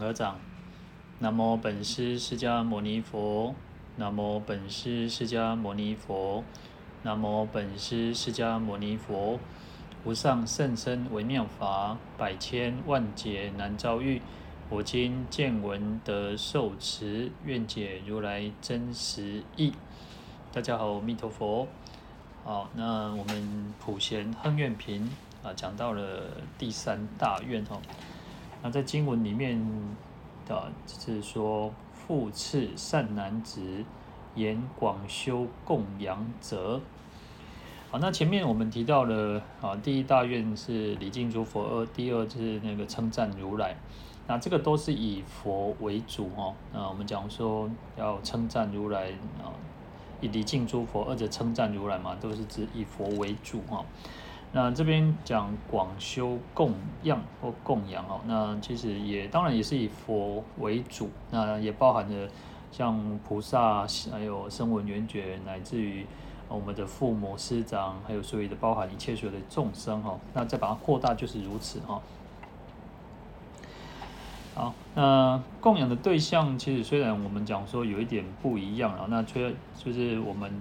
合掌。南无本师释迦牟尼佛。南无本师释迦牟尼佛。南无本师释迦牟尼佛。无上甚深微妙法，百千万劫难遭遇。我今见闻得受持，愿解如来真实义。大家好，阿弥陀佛。好，那我们普贤行愿品啊，讲到了第三大愿哈。那在经文里面的，是说复次善男子，言广修供养者。好，那前面我们提到了啊，第一大愿是礼敬诸佛，二第二是那个称赞如来。那这个都是以佛为主哦。那我们讲说要称赞如来啊，以礼敬诸佛，二者称赞如来嘛，都是指以佛为主哈。那这边讲广修供养或供养哦，那其实也当然也是以佛为主，那也包含着像菩萨，还有声闻缘觉，乃至于我们的父母师长，还有所有的包含一切所有的众生哈。那再把它扩大就是如此哈。好，那供养的对象其实虽然我们讲说有一点不一样啊，那却就是我们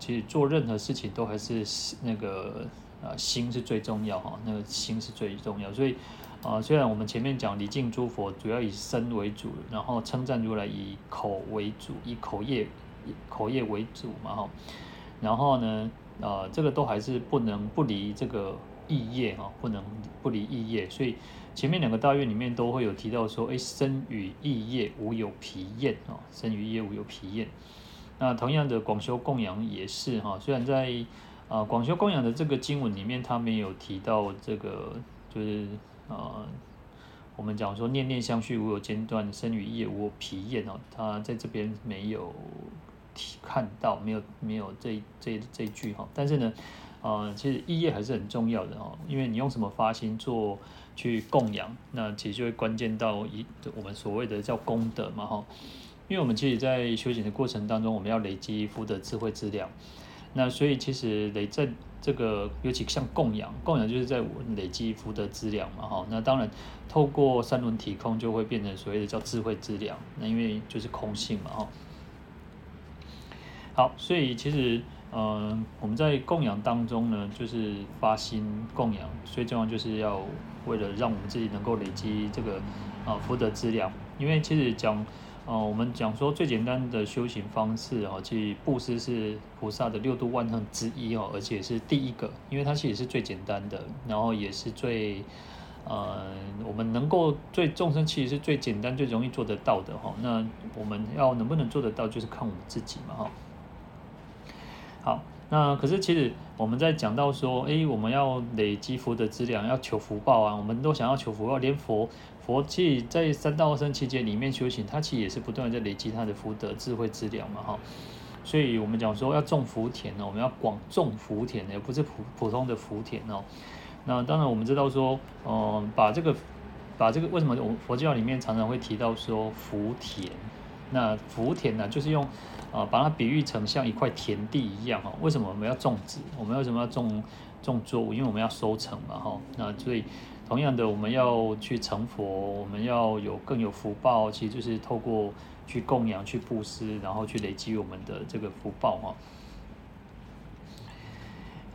其实做任何事情都还是那个。啊，心是最重要哈，那个心是最重要，所以啊，虽然我们前面讲礼敬诸佛主要以身为主，然后称赞如来以口为主，以口业口业为主嘛哈，然后呢，啊，这个都还是不能不离这个意业哈，不能不离意业，所以前面两个大愿里面都会有提到说，哎，身与意业无有疲厌啊，身与意业无有疲厌。那同样的广修供养也是哈，虽然在啊，广修供养的这个经文里面，他没有提到这个，就是啊，我们讲说念念相续无有间断，生于业无有疲厌哦，他在这边没有提看到，没有没有这这这句哈。但是呢，啊，其实意业还是很重要的哦，因为你用什么发心做去供养，那其实就会关键到一我们所谓的叫功德嘛哈。因为我们其实，在修行的过程当中，我们要累积福德智慧资粮。那所以其实累在这个，尤其像供养，供养就是在累积福德资粮嘛，哈。那当然透过三轮体空就会变成所谓的叫智慧资粮，那因为就是空性嘛，哈。好，所以其实，嗯、我们在供养当中呢，就是发心供养，最重要就是要为了让我们自己能够累积这个啊福德资粮，因为其实讲。哦，我们讲说最简单的修行方式哦，其实布施是菩萨的六度万行之一哦，而且是第一个，因为它其实是最简单的，然后也是最，呃，我们能够最众生其实是最简单、最容易做得到的哈。那我们要能不能做得到，就是看我们自己嘛哈。好，那可是其实我们在讲到说，哎，我们要累积福德资粮，要求福报啊，我们都想要求福报，连佛。佛其实在三大阿僧只劫里面修行，他其实也是不断的在累积他的福德智慧资粮嘛哈。所以我们讲说要种福田呢，我们要广种福田，而不是普普通的福田哦。那当然我们知道说，嗯，把这个把这个为什么我们佛教里面常常会提到说福田？那福田呢，就是用啊把它比喻成像一块田地一样哈。为什么我们要种植？我们为什么要种种作物？因为我们要收成嘛哈。那所以。同样的，我们要去成佛，我们要有更有福报，其实就是透过去供养、去布施，然后去累积我们的这个福报哈。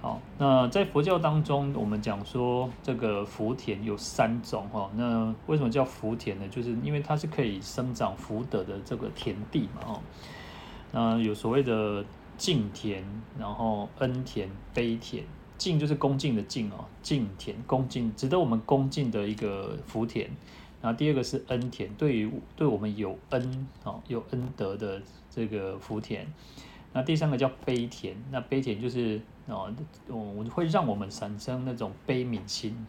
好，那在佛教当中，我们讲说这个福田有三种哈。那为什么叫福田呢？就是因为它是可以生长福德的这个田地嘛哈。那有所谓的敬田，然后恩田、悲田。敬就是恭敬的敬哦，敬田恭敬，值得我们恭敬的一个福田。然后第二个是恩田，对于对我们有恩哦有恩德的这个福田。那第三个叫悲田，那悲田就是哦，我会让我们产生那种悲悯心、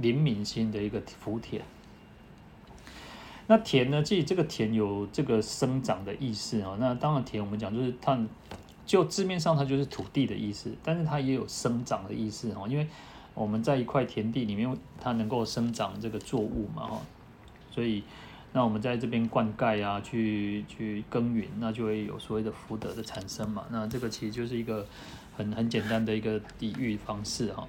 怜悯心的一个福田。那田呢，即这个田有这个生长的意思啊。那当然田我们讲就是它。就字面上，它就是土地的意思，但是它也有生长的意思哦。因为我们在一块田地里面，它能够生长这个作物嘛哈，所以那我们在这边灌溉啊，去去耕耘，那就会有所谓的福德的产生嘛。那这个其实就是一个很很简单的一个比喻方式哈。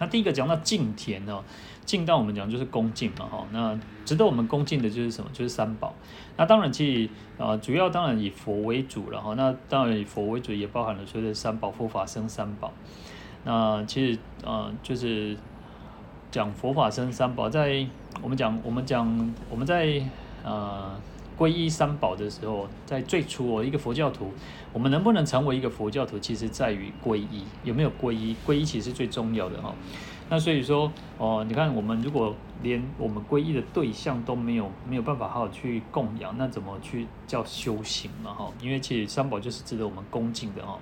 那第一个讲到敬田哦，敬到我们讲就是恭敬嘛哈。那值得我们恭敬的就是什么？就是三宝。那当然其实啊，主要当然以佛为主了哈。那当然以佛为主，也包含了所谓的三宝、佛法僧三宝。那其实呃，就是讲佛法僧三宝，在我们讲我们讲我们在呃。皈依三宝的时候，在最初哦，一个佛教徒，我们能不能成为一个佛教徒，其实在于皈依，有没有皈依？皈依其实最重要的哈。那所以说哦，你看我们如果连我们皈依的对象都没有，没有办法好好去供养，那怎么去叫修行嘛哈？因为其实三宝就是值得我们恭敬的哦。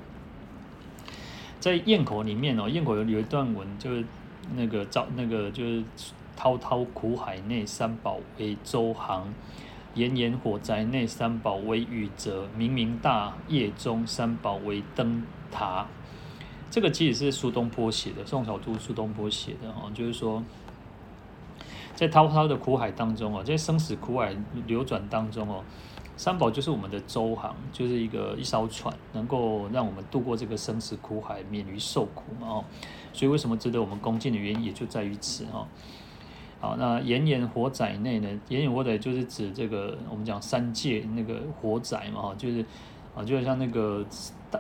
在咽口里面哦，咽口有有一段文，就是那个造那个就是滔滔苦海内，三宝为舟航。炎炎火灾内，三宝为雨泽；明明大业中，三宝为灯塔。这个其实是苏东坡写的，宋朝都苏东坡写的哦，就是说，在滔滔的苦海当中哦，在生死苦海流转当中哦，三宝就是我们的舟航，就是一个一艘船，能够让我们度过这个生死苦海，免于受苦嘛哦。所以为什么值得我们恭敬的原因，也就在于此哈。好，那炎炎火宅内呢？炎炎火宅就是指这个我们讲三界那个火宅嘛，哈，就是啊，就像那个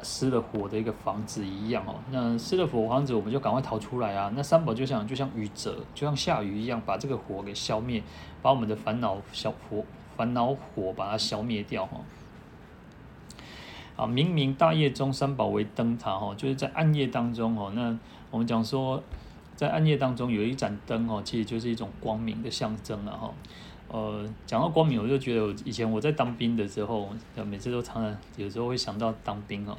失了火的一个房子一样哦。那失了火房子，我们就赶快逃出来啊。那三宝就像就像雨泽，就像下雨一样，把这个火给消灭，把我们的烦恼小火烦恼火把它消灭掉哈。啊，明明大夜中，三宝为灯塔哈，就是在暗夜当中哦。那我们讲说。在暗夜当中有一盏灯哦，其实就是一种光明的象征了哈。呃，讲到光明，我就觉得以前我在当兵的时候，每次都常常有时候会想到当兵哦。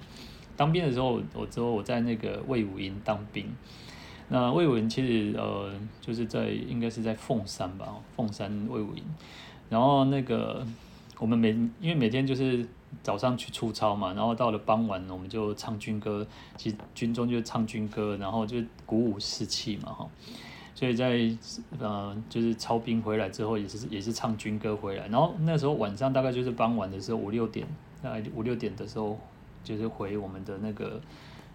当兵的时候，我之后我在那个魏武营当兵。那魏武营其实呃，就是在应该是在凤山吧，凤山魏武营。然后那个我们每因为每天就是。早上去出操嘛，然后到了傍晚，我们就唱军歌。其实军中就唱军歌，然后就鼓舞士气嘛，哈。所以在呃，就是操兵回来之后，也是也是唱军歌回来。然后那时候晚上大概就是傍晚的时候，五六点，大概五六点的时候，就是回我们的那个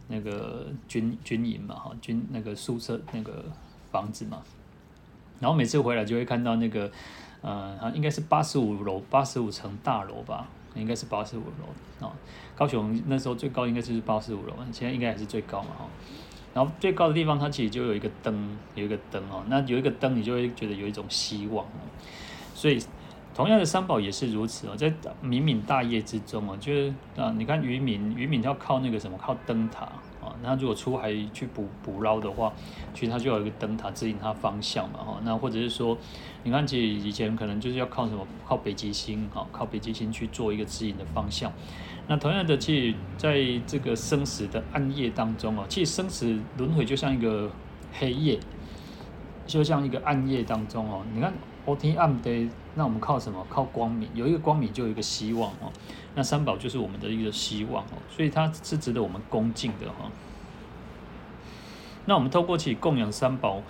那个军军营嘛，哈，军那个宿舍那个房子嘛。然后每次回来就会看到那个，呃，应该是八十五楼，八十五层大楼吧。应该是八十五楼啊，高雄那时候最高应该就是八十五楼，现在应该还是最高嘛哈。然后最高的地方它其实就有一个灯，有一个灯哦，那有一个灯你就会觉得有一种希望。所以同样的三宝也是如此哦，在冥冥大业之中哦，就是啊，你看渔民，渔民要靠那个什么，靠灯塔啊。那如果出海去捕捕捞的话，其实它就有一个灯塔指引它方向嘛，哈。那或者是说，你看，其实以前可能就是要靠什么？靠北极星，哈，靠北极星去做一个指引的方向。那同样的，其实在这个生死的暗夜当中哦，其生死轮回就像一个黑夜，就像一个暗夜当中哦。你看，黑天暗地，那我们靠什么？靠光明，有一个光明就有一个希望哦。那三宝就是我们的一个希望哦，所以它是值得我们恭敬的哈。那我们透过去供养三宝，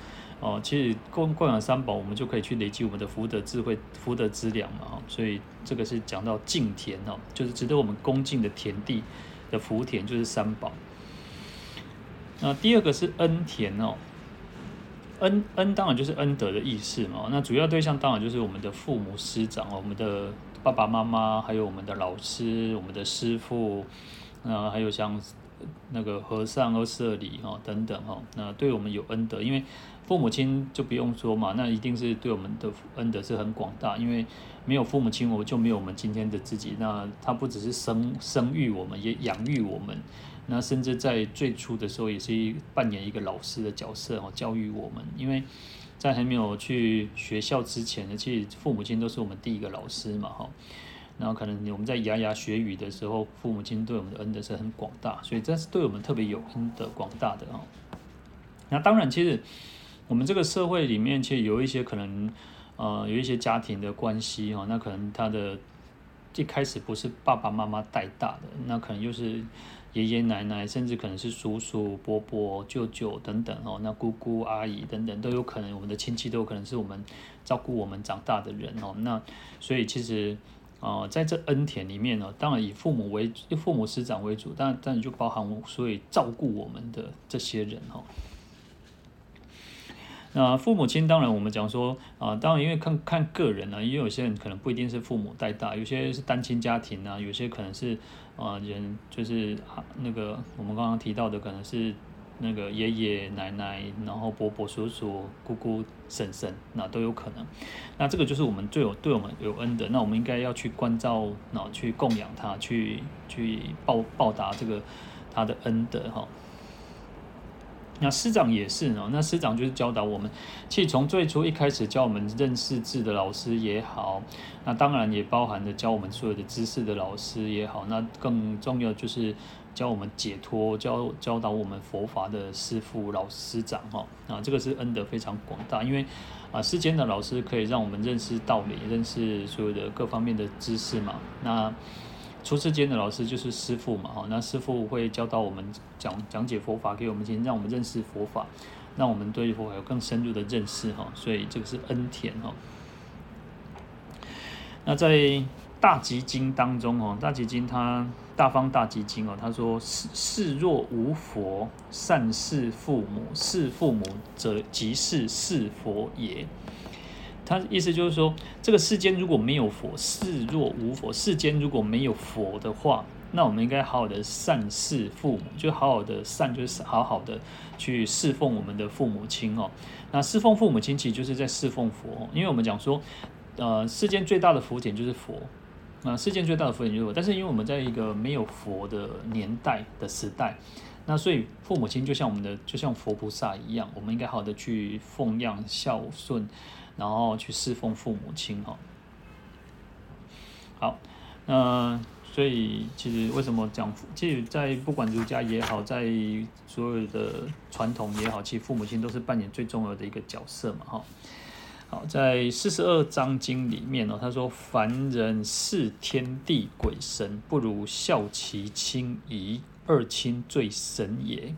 哦，其实供供养三宝，我们就可以去累积我们的福德智慧、福德资粮嘛，哈。所以这个是讲到敬田哦，就是值得我们恭敬的田地的福田，就是三宝。那第二个是恩田哦，恩恩当然就是恩德的意思嘛。那主要对象当然就是我们的父母师长哦，我们的爸爸妈妈，还有我们的老师、我们的师父，那还有像。那个和尚、和舍利哈等等哈，那对我们有恩德，因为父母亲就不用说嘛，那一定是对我们的恩德是很广大。因为没有父母亲，我就没有我们今天的自己。那他不只是生生育我们，也养育我们。那甚至在最初的时候，也是扮演一个老师的角色哈，教育我们。因为在还没有去学校之前呢，其实父母亲都是我们第一个老师嘛哈。然后可能我们在牙牙学语的时候，父母亲对我们的恩德是很广大，所以这是对我们特别有恩德广大的啊。那当然，其实我们这个社会里面，其实有一些可能，呃，有一些家庭的关系哈，那可能他的一开始不是爸爸妈妈带大的，那可能又是爷爷奶奶，甚至可能是叔叔伯伯、舅舅等等哦，那姑姑阿姨等等都有可能，我们的亲戚都有可能是我们照顾我们长大的人哦。那所以其实。啊、在这恩田里面呢，当然以父母为父母师长为主，但但就包含所以照顾我们的这些人哈。那父母亲当然我们讲说啊，当然因为看看个人呢，因为有些人可能不一定是父母带大，有些是单亲家庭啊，有些可能是啊人就是那个我们刚刚提到的可能是。那个爷爷奶奶，然后伯伯叔叔姑姑婶婶，那都有可能。那这个就是我们最有对我们有恩的，那我们应该要去关照，然后去供养他，去去报报答这个他的恩德哈。那师长也是呢，那师长就是教导我们，其实从最初一开始教我们认识字的老师也好，那当然也包含着教我们所有的知识的老师也好，那更重要就是。教我们解脱、教教导我们佛法的师父老师长哈啊，这个是恩德非常广大，因为啊世间的老师可以让我们认识道理、认识所有的各方面的知识嘛。那出世间的老师就是师父嘛哈，那师父会教导我们讲讲解佛法给我们听，让我们认识佛法，让我们对佛法有更深入的认识哈。所以这个是恩田哈。那在大集经当中哦，大集经它。大方大集经哦，他说：世世若无佛，善事父母，事父母者，即是事佛也。他意思就是说，这个世间如果没有佛，世若无佛，世间如果没有佛的话，那我们应该好好的善事父母，就好好的善，就是好好的去侍奉我们的父母亲哦。那侍奉父母亲，其实就是在侍奉佛，因为我们讲说，呃，世间最大的福田就是佛。那世间最大的福田就是我，但是因为我们在一个没有佛的年代的时代，那所以父母亲就像我们的，就像佛菩萨一样，我们应该好好的去奉养孝顺，然后去侍奉父母亲哈。好，那所以其实为什么讲，其实，在不管儒家也好，在所有的传统也好，其实父母亲都是扮演最重要的一个角色嘛哈。好，在四十二章经里面呢，他说：“凡人视天地鬼神，不如孝其亲夷，二亲最神也。”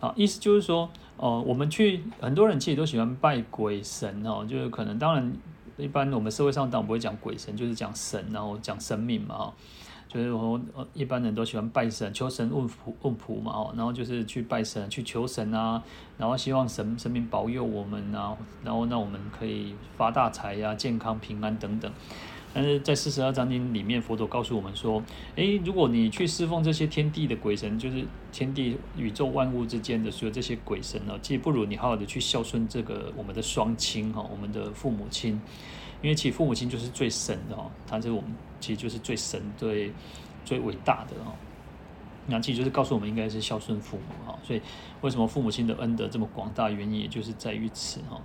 啊，意思就是说，哦，我们去很多人其实都喜欢拜鬼神哦，就是可能当然一般我们社会上当然不会讲鬼神，就是讲神，然后讲生命嘛。就是说，呃，一般人都喜欢拜神、求神问卜、问卜嘛，哦，然后就是去拜神、去求神啊，然后希望神神明保佑我们啊，然后让我们可以发大财呀、健康平安等等。但是在四十二章经里面，佛陀告诉我们说，诶，如果你去侍奉这些天地的鬼神，就是天地宇宙万物之间的所有这些鬼神呢，其实不如你好好的去孝顺这个我们的双亲哈，我们的父母亲。因为其实父母亲就是最神的哦，他是我们其实就是最神、最最伟大的哦。那其实就是告诉我们应该是孝顺父母哈。所以为什么父母亲的恩德这么广大，原因也就是在于此哈。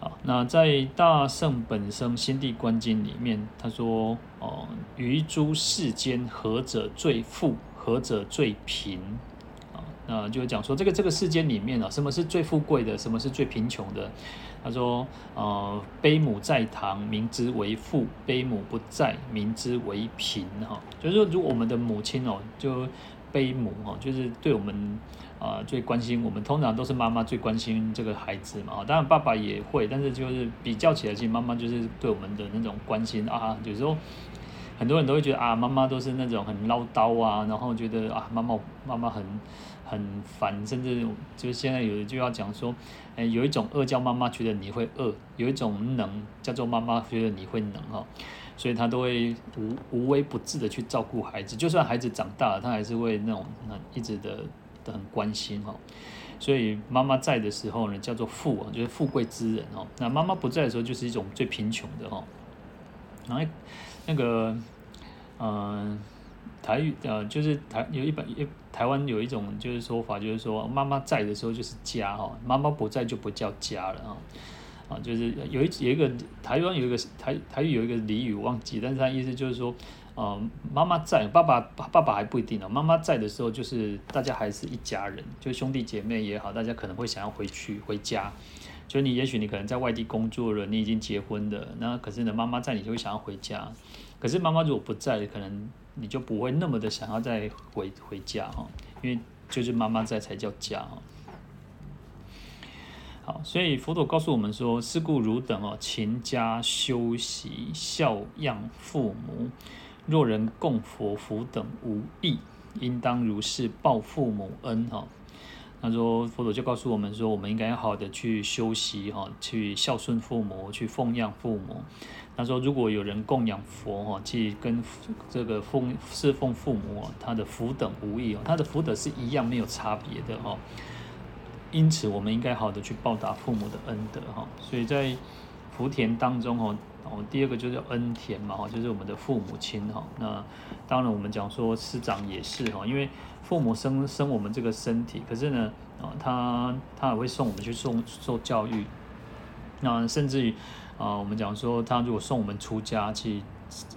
好，那在《大圣本生心地观经》里面，他说：“哦，于诸世间，何者最富？何者最贫？”啊，那就讲说这个这个世间里面啊，什么是最富贵的？什么是最贫穷的？他说：“呃，悲母在堂，名之为父；悲母不在，名之为贫。哈，就是说，如果我们的母亲哦，就悲母哈，就是对我们啊、呃、最关心。我们通常都是妈妈最关心这个孩子嘛。当然爸爸也会，但是就是比较起来，其实妈妈就是对我们的那种关心啊。有时候很多人都会觉得啊，妈妈都是那种很唠叨啊，然后觉得啊，妈妈妈妈很。”很烦，甚至就是现在有一句话讲说，诶，有一种饿叫妈妈觉得你会饿，有一种能叫做妈妈觉得你会能哈，所以他都会无无微不至的去照顾孩子，就算孩子长大了，他还是会那种很一直的的很关心哈。所以妈妈在的时候呢，叫做富啊，就是富贵之人哦。那妈妈不在的时候，就是一种最贫穷的哈。然后那个嗯。台语呃，就是台有一本一台湾有一种就是说法，就是说妈妈在的时候就是家哈，妈妈不在就不叫家了啊啊，就是有一有一个台湾有一个台台语有一个俚语忘记，但是他意思就是说，呃，妈妈在，爸爸爸爸还不一定呢。妈妈在的时候，就是大家还是一家人，就兄弟姐妹也好，大家可能会想要回去回家。就你也许你可能在外地工作了，你已经结婚了，那可是呢，妈妈在，你就会想要回家。可是妈妈如果不在，可能。你就不会那么的想要再回回家哈，因为就是妈妈在才叫家哈。好，所以佛陀告诉我们说：“是故汝等哦，勤加修习，孝养父母。若人供佛福等无益，应当如是报父母恩哈。”他说佛陀就告诉我们说，我们应该要好的去修习哈，去孝顺父母，去奉养父母。他说，如果有人供养佛哈，去跟这个奉侍奉父母，他的福等无异哦，他的福德是一样没有差别的哈。因此，我们应该好的去报答父母的恩德哈。所以在福田当中哦，哦，第二个就是恩田嘛哈，就是我们的父母亲哈。那当然，我们讲说师长也是哈，因为。父母生生我们这个身体，可是呢，啊，他他也会送我们去送受教育，那甚至于，啊，我们讲说他如果送我们出家去，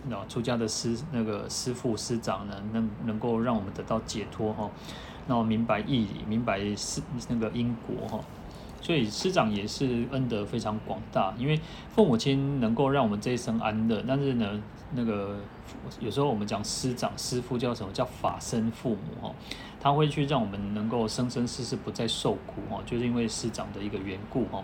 那出家的师那个师父师长呢，能能够让我们得到解脱哈，那我明白义理，明白是那个因果哈。所以师长也是恩德非常广大，因为父母亲能够让我们这一生安乐，但是呢，那个有时候我们讲师长师父叫什么叫法身父母哈，他会去让我们能够生生世世不再受苦哈，就是因为师长的一个缘故哈。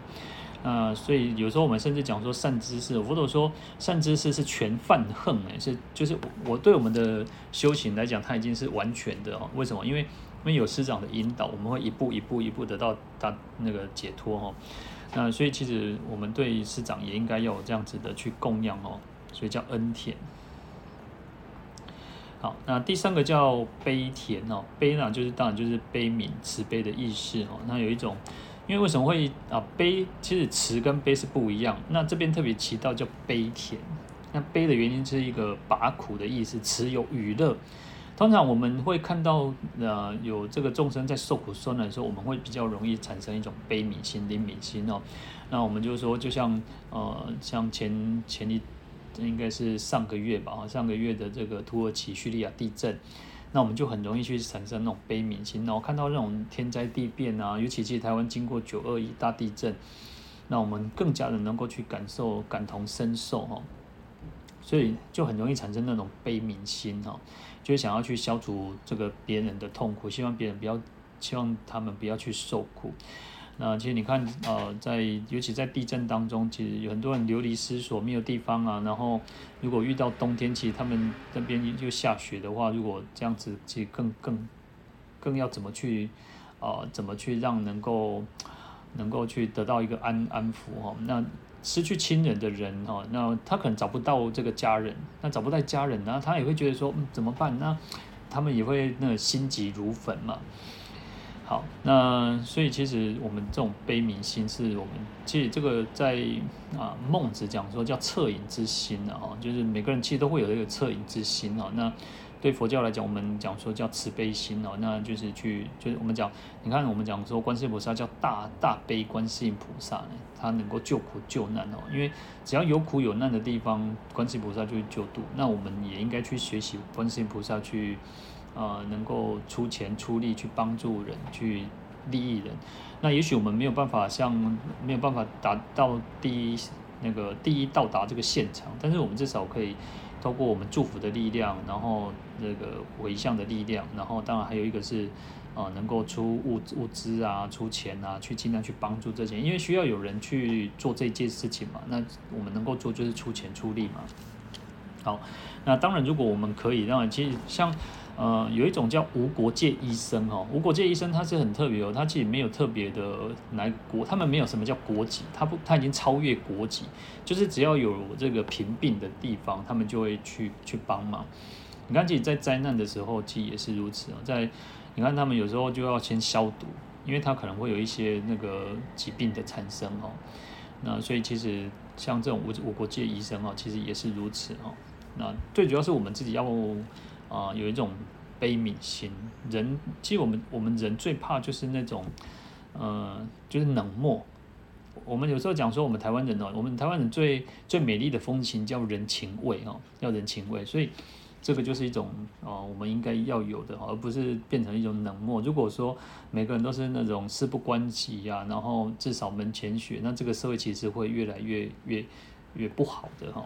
那所以有时候我们甚至讲说善知识，佛陀说善知识是全犯横诶，是就是我对我们的修行来讲，它已经是完全的哦。为什么？因为因为有师长的引导，我们会一步一步一步得到他那个解脱哦。那所以其实我们对师长也应该要有这样子的去供养哦，所以叫恩田。好，那第三个叫悲田哦，悲呢就是当然就是悲悯慈悲的意思哦。那有一种，因为为什么会啊悲？其实慈跟悲是不一样。那这边特别提到叫悲田，那悲的原因是一个拔苦的意思，慈有与乐。通常我们会看到，呃，有这个众生在受苦受难的时候，我们会比较容易产生一种悲悯心、怜悯心哦。那我们就说，就像呃，像前前一应该是上个月吧，上个月的这个土耳其叙利亚地震，那我们就很容易去产生那种悲悯心。然后看到那种天灾地变啊，尤其是台湾经过九二一大地震，那我们更加的能够去感受、感同身受哈。所以就很容易产生那种悲悯心哈。就想要去消除这个别人的痛苦，希望别人不要，希望他们不要去受苦。那其实你看，呃，在尤其在地震当中，其实有很多人流离失所，没有地方啊。然后如果遇到冬天，其实他们那边又下雪的话，如果这样子，其实更更更要怎么去，呃，怎么去让能够能够去得到一个安安抚哈？那。失去亲人的人哈，那他可能找不到这个家人，那找不到家人呢，他也会觉得说，嗯，怎么办？那他们也会那心急如焚嘛。好，那所以其实我们这种悲悯心，是我们其实这个在啊孟子讲说叫恻隐之心的哈，就是每个人其实都会有这个恻隐之心哈。那对佛教来讲，我们讲说叫慈悲心哦，那就是去，就是我们讲，你看我们讲说观世音菩萨叫大大悲观世音菩萨呢，他能够救苦救难哦，因为只要有苦有难的地方，观世音菩萨就会救度。那我们也应该去学习观世音菩萨去，呃，能够出钱出力去帮助人，去利益人。那也许我们没有办法像没有办法达到第一那个第一到达这个现场，但是我们至少可以。透过我们祝福的力量，然后那个回向的力量，然后当然还有一个是，呃，能够出物物资啊，出钱啊，去尽量去帮助这些，因为需要有人去做这件事情嘛。那我们能够做就是出钱出力嘛。好，那当然如果我们可以，当然其实像。呃，有一种叫无国界医生哈，无国界医生他是很特别哦，他其实没有特别的来国，他们没有什么叫国籍，他不他已经超越国籍，就是只要有这个贫病的地方，他们就会去去帮忙。你看，其实，在灾难的时候，其实也是如此哦。在你看，他们有时候就要先消毒，因为他可能会有一些那个疾病的产生哦。那所以其实像这种无无国界医生哦，其实也是如此哦。那最主要是我们自己要。啊、有一种悲悯心。人其实我们我们人最怕就是那种，呃，就是冷漠。我们有时候讲说，我们台湾人哦，我们台湾人最最美丽的风情叫人情味哦，叫人情味。所以这个就是一种啊、我们应该要有的，而不是变成一种冷漠。如果说每个人都是那种事不关己呀、然后至少门前雪，那这个社会其实会越来越越越不好的哈。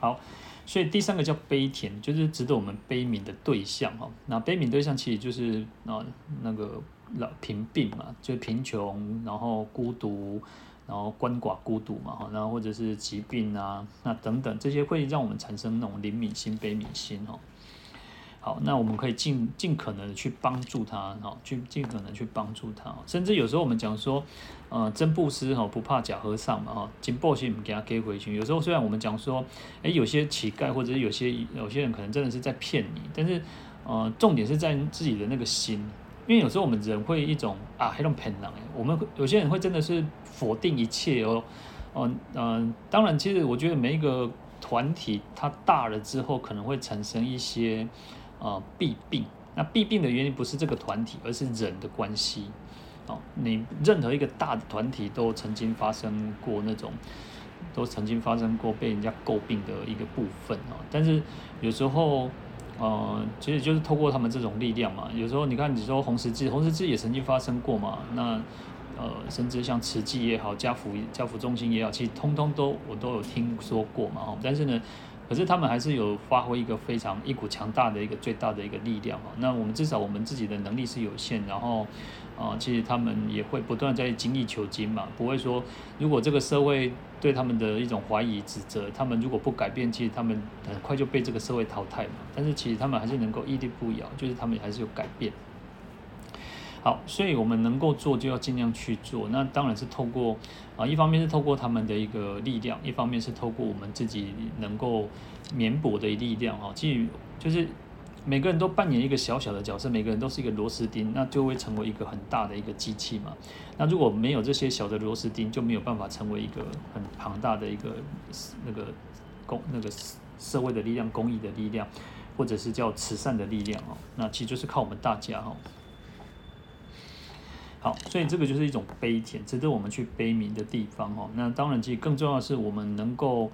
好。所以第三个叫悲田，就是值得我们悲悯的对象哈。那悲悯对象其实就是啊那个老贫病嘛，就是贫穷，然后孤独，然后鳏寡孤独嘛哈，然后或者是疾病啊，那等等这些会让我们产生那种怜悯心、悲悯心哈。好，那我们可以尽尽可能的去帮助他，哈，去尽可能去帮助他，甚至有时候我们讲说，呃，真布施哈，不怕假和尚嘛，哈，金布施我们给他给回去。有时候虽然我们讲说，诶，有些乞丐或者是有些有些人可能真的是在骗你，但是，呃，重点是在自己的那个心，因为有时候我们人会一种啊，那种骗人，我们有些人会真的是否定一切哦，哦，嗯，当然，其实我觉得每一个团体它大了之后，可能会产生一些。啊，弊病。那弊病的原因不是这个团体，而是人的关系。哦，你任何一个大的团体都曾经发生过那种，都曾经发生过被人家诟病的一个部分啊。但是有时候，呃，其实就是透过他们这种力量嘛。有时候你看，你说红十字，红十字也曾经发生过嘛。那呃，甚至像慈济也好，家福家福中心也好，其实通通都我都有听说过嘛。哦但是呢。可是他们还是有发挥一个非常一股强大的一个最大的一个力量啊。那我们至少我们自己的能力是有限，然后啊，其实他们也会不断在精益求精嘛，不会说如果这个社会对他们的一种怀疑指责，他们如果不改变，其实他们很快就被这个社会淘汰嘛。但是其实他们还是能够屹立不摇，就是他们还是有改变。好，所以我们能够做就要尽量去做。那当然是透过啊，一方面是透过他们的一个力量，一方面是透过我们自己能够绵薄的力量哈。基于就是每个人都扮演一个小小的角色，每个人都是一个螺丝钉，那就会成为一个很大的一个机器嘛。那如果没有这些小的螺丝钉，就没有办法成为一个很庞大的一个那个公那个社会的力量、公益的力量，或者是叫慈善的力量哦。那其实就是靠我们大家哦。好，所以这个就是一种悲田，值得我们去悲悯的地方哦。那当然，其实更重要的是，我们能够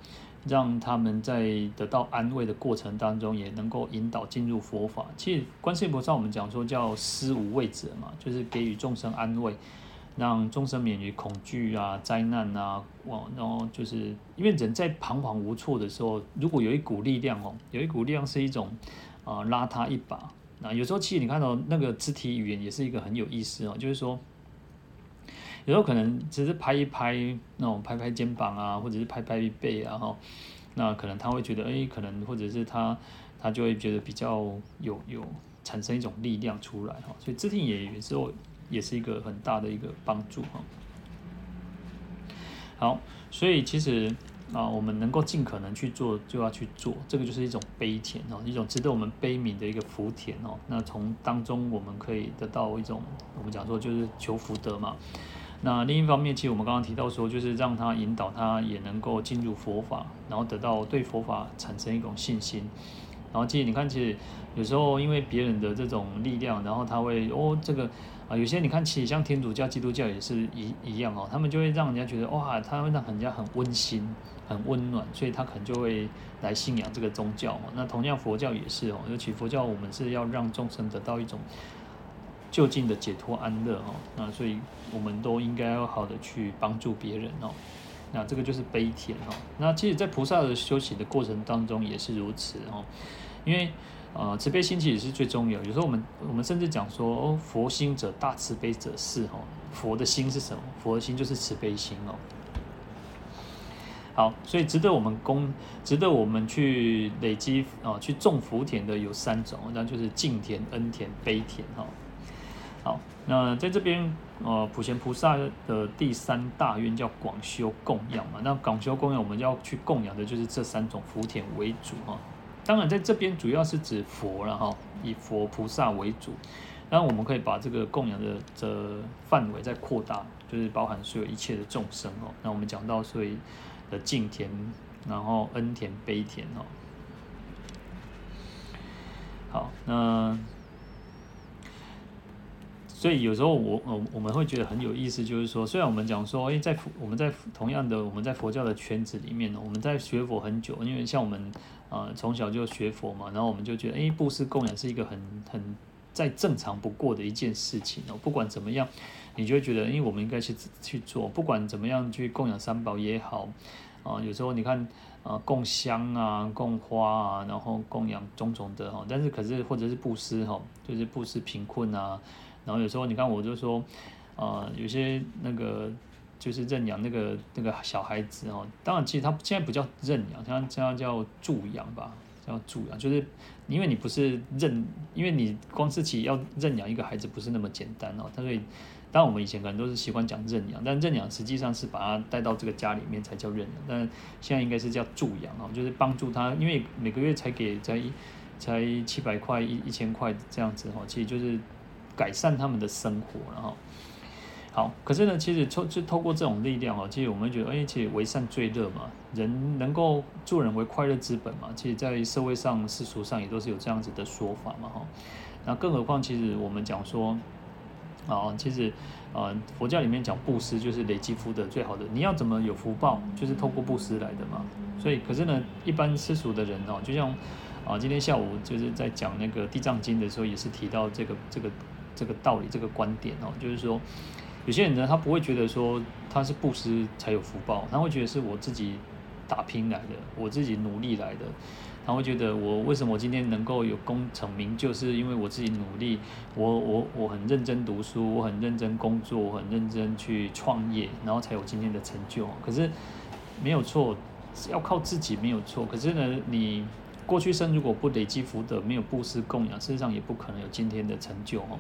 让他们在得到安慰的过程当中，也能够引导进入佛法。其实，观世音菩萨我们讲说叫施无畏者嘛，就是给予众生安慰，让众生免于恐惧啊、灾难啊。哇，然后就是因为人在彷徨无措的时候，如果有一股力量哦，有一股力量是一种啊、呃，拉他一把。那有时候其实你看到那个肢体语言也是一个很有意思哦，就是说，有时候可能只是拍一拍那种拍拍肩膀啊，或者是拍拍背啊哈，那可能他会觉得哎，可能或者是他他就会觉得比较有有产生一种力量出来哈，所以肢体语言有时候也是一个很大的一个帮助哈。好，所以其实。啊，我们能够尽可能去做，就要去做，这个就是一种悲田哦，一种值得我们悲悯的一个福田哦。那从当中我们可以得到一种，我们讲说就是求福德嘛。那另一方面，其实我们刚刚提到说，就是让他引导他也能够进入佛法，然后得到对佛法产生一种信心。然后其实你看，其实有时候因为别人的这种力量，然后他会哦这个。啊，有些你看，其实像天主教、基督教也是一一样哦，他们就会让人家觉得哇，他会让人家很温馨、很温暖，所以他可能就会来信仰这个宗教嘛。那同样佛教也是哦，尤其佛教我们是要让众生得到一种就近的解脱安乐哦。那所以我们都应该要好的去帮助别人哦。那这个就是悲田哦。那其实，在菩萨的修行的过程当中也是如此哦，因为。呃，慈悲心其实是最重要。有时候我们我们甚至讲说，哦，佛心者大，慈悲者是哦。佛的心是什么？佛心就是慈悲心哦。好，所以值得我们供，值得我们去累积啊、去种福田的有三种，那就是敬田、恩田、悲田哈。好，那在这边呃，普贤菩萨的第三大愿叫广修供养嘛。那广修供养，我们要去供养的就是这三种福田为主哈。当然，在这边主要是指佛了哈，以佛菩萨为主。那，我们可以把这个供养的这范围再扩大，就是包含所有一切的众生哦。那我们讲到所以的敬田，然后恩田、悲田哦。好，那。所以有时候我我我们会觉得很有意思，就是说，虽然我们讲说，诶，在我们在同样的我们在佛教的圈子里面呢，我们在学佛很久，因为像我们啊从小就学佛嘛，然后我们就觉得，诶，布施供养是一个很很再正常不过的一件事情哦。不管怎么样，你就会觉得，因为我们应该去去做，不管怎么样去供养三宝也好啊，有时候你看啊，供香啊，供花啊，然后供养种种的哈，但是可是或者是布施哈，就是布施贫困啊。然后有时候你看，我就说，呃，有些那个就是认养那个那个小孩子哦，当然其实他现在不叫认养，他现在叫助养吧，叫助养，就是因为你不是认，因为你光是起要认养一个孩子不是那么简单哦。他所以，但我们以前可能都是习惯讲认养，但认养实际上是把它带到这个家里面才叫认养，但现在应该是叫助养哦，就是帮助他，因为每个月才给才才七百块一一千块这样子哦，其实就是改善他们的生活，然后。好，可是呢，其实透就透过这种力量哦，其实我们觉得，哎，其实为善最乐嘛，人能够助人为快乐之本嘛，其实，在社会上世俗上也都是有这样子的说法嘛，哈。那更何况，其实我们讲说，啊，其实，啊，佛教里面讲布施就是累积福德最好的。你要怎么有福报，就是透过布施来的嘛。所以，可是呢，一般世俗的人哦，就像啊，今天下午就是在讲那个《地藏经》的时候，也是提到这个这个这个道理，这个观点哦，就是说。有些人呢，他不会觉得说他是布施才有福报，他会觉得是我自己打拼来的，我自己努力来的。他会觉得我为什么我今天能够有功成名就，是因为我自己努力，我我我很认真读书，我很认真工作，我很认真去创业，然后才有今天的成就。可是没有错，要靠自己没有错。可是呢，你过去生如果不累积福德，没有布施供养，事实上也不可能有今天的成就哦。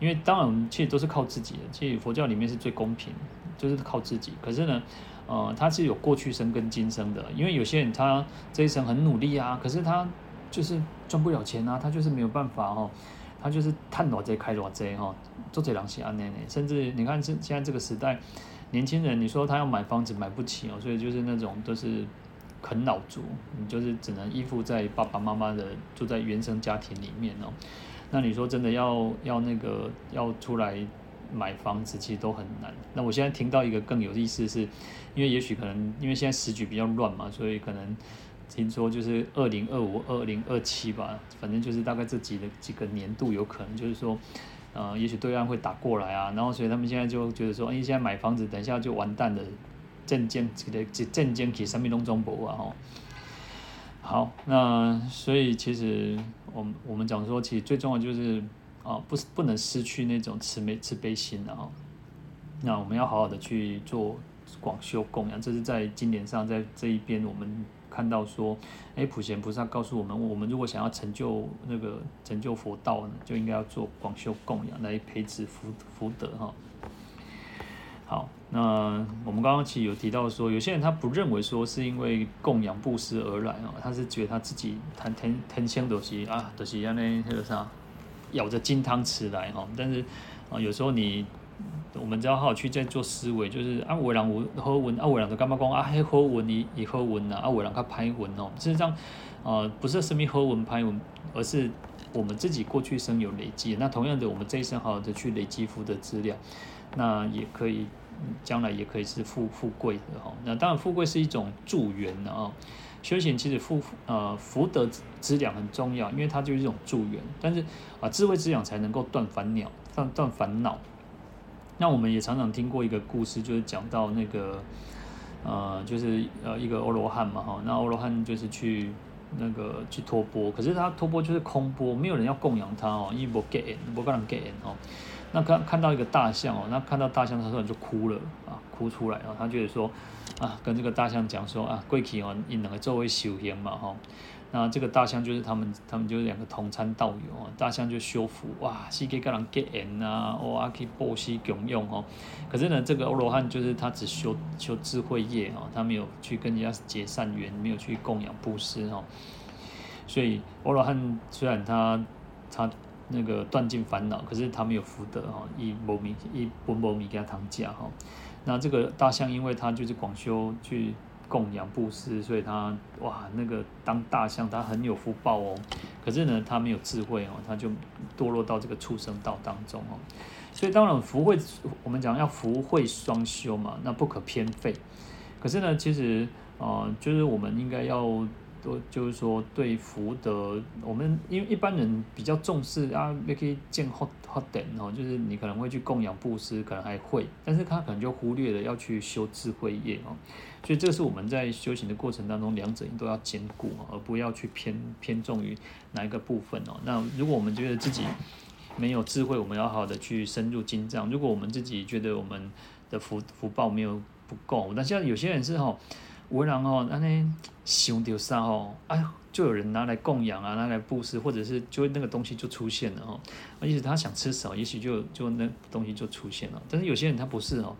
因为当然，其实都是靠自己的。其实佛教里面是最公平，就是靠自己。可是呢，呃，他是有过去生跟今生的。因为有些人他这一生很努力啊，可是他就是赚不了钱啊，他就是没有办法哦，他就是赚偌济开偌济哈，做这两些安内内。甚至你看，现现在这个时代，年轻人你说他要买房子买不起哦，所以就是那种都是啃老族，你就是只能依附在爸爸妈妈的住在原生家庭里面哦。那你说真的要要那个要出来买房子，其实都很难。那我现在听到一个更有意思是，因为也许可能因为现在时局比较乱嘛，所以可能听说就是二零二五、二零二七吧，反正就是大概这几个几个年度有可能就是说，呃，也许对岸会打过来啊，然后所以他们现在就觉得说，哎，现在买房子等一下就完蛋了，证件这个证件给三米龙中博啊，吼。好，那所以其实我们我们讲说，其实最重要就是啊，不不能失去那种慈悲慈悲心的哈。那我们要好好的去做广修供养，这是在经典上，在这一边我们看到说，哎，普贤菩萨告诉我们，我们如果想要成就那个成就佛道呢，就应该要做广修供养来培植福福德哈。好，那我们刚刚其实有提到说，有些人他不认为说是因为供养布施而来哦，他是觉得他自己贪天天香都是啊，都是让那那个啥，咬着金汤匙来哈。但是啊，有时候你我们只要好好去在做思维，就是啊，有人有好文，啊，有人就干嘛讲啊，嘿好文伊伊好运呐，啊，有人较歹文哦。事实上，啊，不是什么好文歹文，而是我们自己过去生有累积。那同样的，我们这一生好好的去累积福德资粮。那也可以，将来也可以是富富贵的哈。那当然，富贵是一种助缘的啊。修行其实富呃福德资粮很重要，因为它就是一种助缘。但是啊，智慧资粮才能够断烦恼，断断烦恼。那我们也常常听过一个故事，就是讲到那个呃，就是呃一个欧罗汉嘛哈。那欧罗汉就是去那个去托钵，可是他托钵就是空钵，没有人要供养他哦，因为不给，不给人给哦。那看看到一个大象哦，那看到大象，他突然就哭了啊，哭出来啊，他觉得说啊，跟这个大象讲说啊，过去哦，你两个作为修行嘛哈，那这个大象就是他们，他们就是两个同参道友啊，大象就修福哇，世界跟人结缘呐，哇，可以布施供养哦。可是呢，这个欧罗汉就是他只修修智慧业哦，他没有去跟人家结善缘，没有去供养布施哦。所以欧罗汉虽然他他。那个断尽烦恼，可是他没有福德哦，一波米一波波米给他糖价哈。那这个大象，因为他就是广修去供养布施，所以他哇，那个当大象他很有福报哦。可是呢，他没有智慧哦，他就堕落到这个畜生道当中哦。所以当然福慧，我们讲要福慧双修嘛，那不可偏废。可是呢，其实、呃，就是我们应该要。都就是说，对福德，我们因为一般人比较重视啊，也可以见好好等哦，就是你可能会去供养布施，可能还会，但是他可能就忽略了要去修智慧业哦，所以这是我们在修行的过程当中，两者都要兼顾，而不要去偏偏重于哪一个部分哦。那如果我们觉得自己没有智慧，我们要好好的去深入经藏；如果我们自己觉得我们的福福报没有不够，那像有些人是哈。有人哦，那呢想到啥哦，哎，就有人拿来供养啊，拿来布施，或者是就那个东西就出现了哦。而且他想吃什么，也许就就那东西就出现了。但是有些人他不是哦，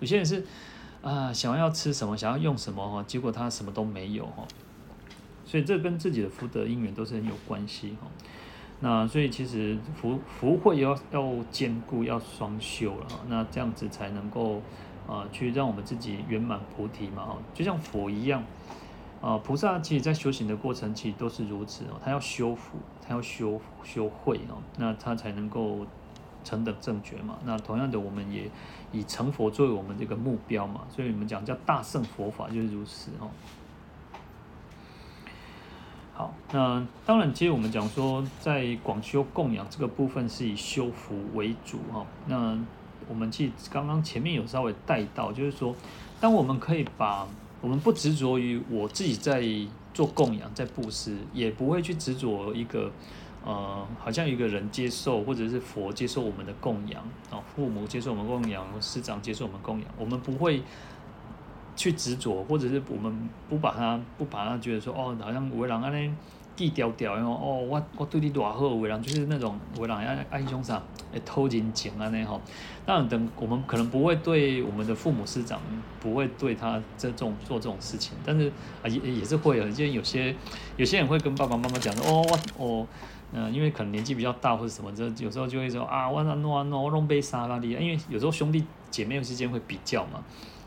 有些人是啊，想要吃什么，想要用什么哈，结果他什么都没有哦。所以这跟自己的福德因缘都是很有关系哈。那所以其实福福慧要要兼顾，要双修了哈。那这样子才能够啊，去让我们自己圆满菩提嘛哈。就像佛一样啊，菩萨其实在修行的过程其实都是如此哦。他要修福，他要修修慧哦，那他才能够成等正觉嘛。那同样的，我们也以成佛作为我们这个目标嘛。所以我们讲叫大圣佛法就是如此哦。好，那当然，其实我们讲说，在广修供养这个部分是以修福为主哈。那我们其实刚刚前面有稍微带到，就是说，当我们可以把我们不执着于我自己在做供养，在布施，也不会去执着一个呃，好像一个人接受，或者是佛接受我们的供养啊，父母接受我们供养，师长接受我们供养，我们不会。去执着，或者是我们不把它不把它觉得说哦，好像为人安尼低调调，然后哦，我我对你多好，为人就是那种为人爱爱兄啥，会偷人情啊那吼。当然，等我们可能不会对我们的父母师长不会对他这种做这种事情，但是啊也也是会有，因为有些有些人会跟爸爸妈妈讲说哦我哦嗯、因为可能年纪比较大或者什么，这有时候就会说啊我那弄啊弄我弄杯沙拉的，因为有时候兄弟姐妹之间会比较嘛。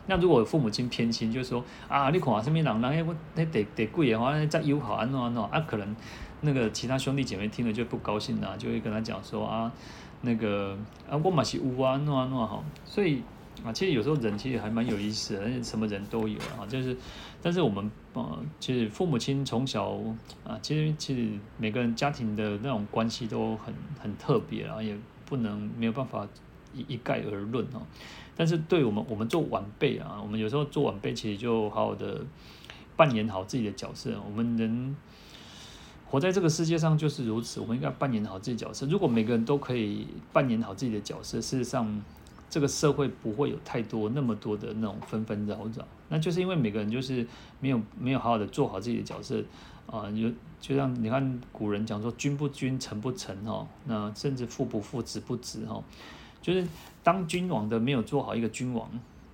那如果父母亲偏心，就是说啊，你看啊，什么人，人哎，我那得得贵的话，再友好安弄安弄啊？可能那个其他兄弟姐妹听了就不高兴啊，就会跟他讲说啊，那个啊，我嘛是有啊，弄啊弄啊哈。所以啊，其实有时候人其实还蛮有意思的，而且什么人都有啊。就是，但是我们啊，其实父母亲从小啊，其实其实每个人家庭的那种关系都很很特别啊，也不能没有办法一一概而论哦。但是对我们，我们做晚辈啊，我们有时候做晚辈，其实就好好的扮演好自己的角色。我们人活在这个世界上就是如此，我们应该扮演好自己角色。如果每个人都可以扮演好自己的角色，事实上这个社会不会有太多那么多的那种纷纷扰扰。那就是因为每个人就是没有没有好好的做好自己的角色啊，就就像你看古人讲说“君不君，臣不臣”哦，那甚至父不父，子不子哦。就是当君王的没有做好一个君王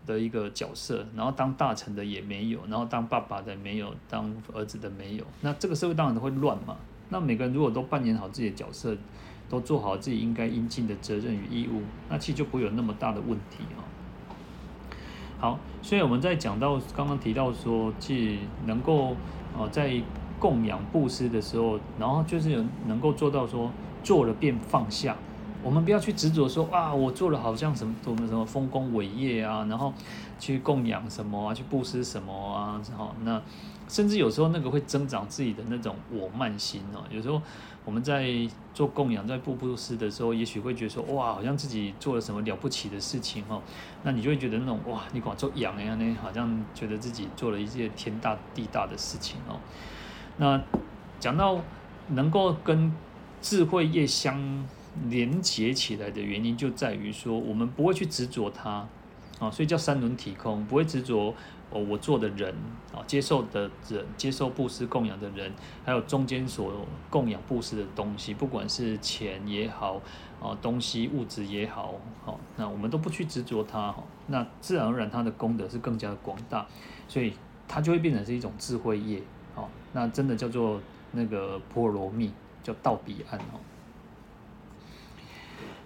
的一个角色，然后当大臣的也没有，然后当爸爸的没有，当儿子的没有，那这个社会当然都会乱嘛。那每个人如果都扮演好自己的角色，都做好自己应该应尽的责任与义务，那其实就不会有那么大的问题啊。好，所以我们在讲到刚刚提到说，既能够啊在供养布施的时候，然后就是有能够做到说做了便放下。我们不要去执着说啊，我做了好像什么什么什么丰功伟业啊，然后去供养什么啊，去布施什么啊，好，那甚至有时候那个会增长自己的那种我慢心哦。有时候我们在做供养、在布布施的时候，也许会觉得说哇，好像自己做了什么了不起的事情哦。那你就会觉得那种哇，你管做养一样呢，好像觉得自己做了一件天大地大的事情哦。那讲到能够跟智慧业相。连接起来的原因就在于说，我们不会去执着它，啊，所以叫三轮体空，不会执着哦，我做的人啊，接受的人，接受布施供养的人，还有中间所供养布施的东西，不管是钱也好，啊，东西物质也好，好，那我们都不去执着它，那自然而然它的功德是更加的广大，所以它就会变成是一种智慧业，好，那真的叫做那个波罗蜜，叫到彼岸哦。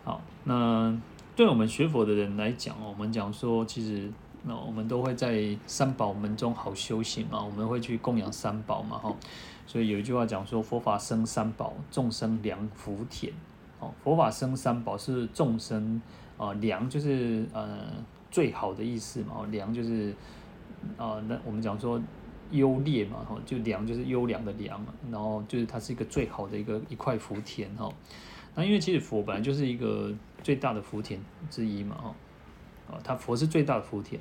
好，那对我们学佛的人来讲，我们讲说，其实那我们都会在三宝门中好修行嘛，我们会去供养三宝嘛，哈，所以有一句话讲说，佛法生三宝，众生良福田。哦，佛法生三宝是众生啊，良就是呃最好的意思嘛，哦良就是啊，那我们讲说优劣嘛，哈，就良就是优良的粮，然后就是它是一个最好的一个一块福田，哈。那因为其实佛本来就是一个最大的福田之一嘛，哈，啊，他佛是最大的福田。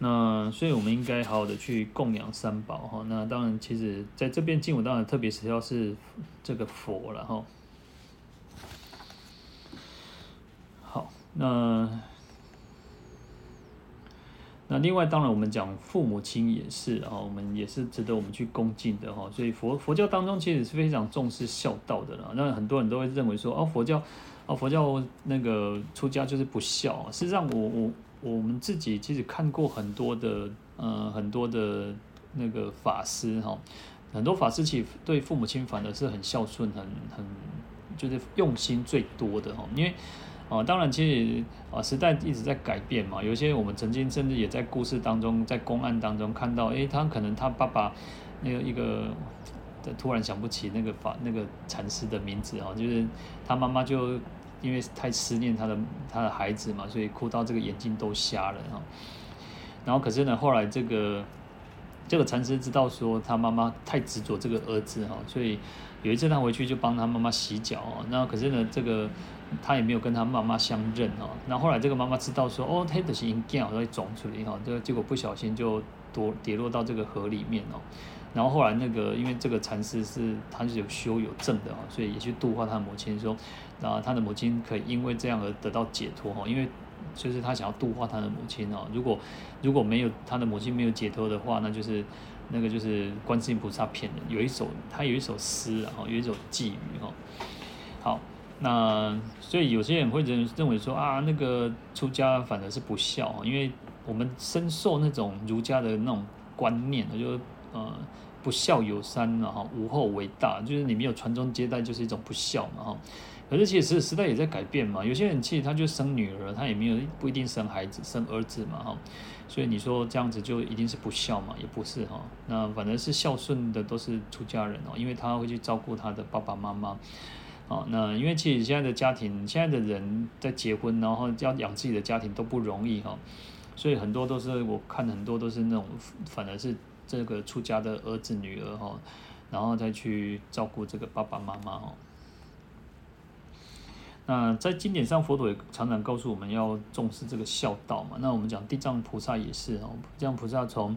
那所以我们应该好好的去供养三宝，哈。那当然，其实在这边经文当然特别提到是这个佛了，哈。好，那那另外，当然我们讲父母亲也是啊，我们也是值得我们去恭敬的哈。所以佛佛教当中其实是非常重视孝道的啦。那很多人都会认为说，哦，佛教，哦，佛教那个出家就是不孝。实际上，我我我们自己其实看过很多的，呃，很多的那个法师哈，很多法师其实对父母亲反而是很孝顺，很很就是用心最多的哈，因为。啊，当然，其实啊，时代一直在改变嘛。有些我们曾经甚至也在故事当中，在公案当中看到，诶，他可能他爸爸那个一个，突然想不起那个法那个禅师的名字啊，就是他妈妈就因为太思念他的他的孩子嘛，所以哭到这个眼睛都瞎了哈。然后可是呢，后来这个这个禅师知道说他妈妈太执着这个儿子哈，所以有一次他回去就帮他妈妈洗脚啊。那可是呢，这个。他也没有跟他妈妈相认哦，那后来这个妈妈知道说，哦，他的是阴间，所以肿出来哈，这个结果不小心就跌跌落到这个河里面哦，然后后来那个因为这个禅师是他是有修有证的啊，所以也去度化他的母亲说，啊，他的母亲可以因为这样而得到解脱哈，因为就是他想要度化他的母亲哦，如果如果没有他的母亲没有解脱的话，那就是那个就是观世音菩萨骗人，有一首他有一首诗啊，有一首偈语哈，好。那所以有些人会认认为说啊，那个出家反而是不孝，因为我们深受那种儒家的那种观念，就呃不孝有三，然后无后为大，就是你没有传宗接代就是一种不孝嘛哈。可是其实时代也在改变嘛，有些人其实他就生女儿，他也没有不一定生孩子，生儿子嘛哈。所以你说这样子就一定是不孝嘛？也不是哈。那反正是孝顺的都是出家人哦，因为他会去照顾他的爸爸妈妈。好，那因为其实现在的家庭，现在的人在结婚，然后要养自己的家庭都不容易哈，所以很多都是我看很多都是那种，反而是这个出家的儿子女儿哈，然后再去照顾这个爸爸妈妈哈。那在经典上，佛陀也常常告诉我们要重视这个孝道嘛。那我们讲地藏菩萨也是哦，地藏菩萨从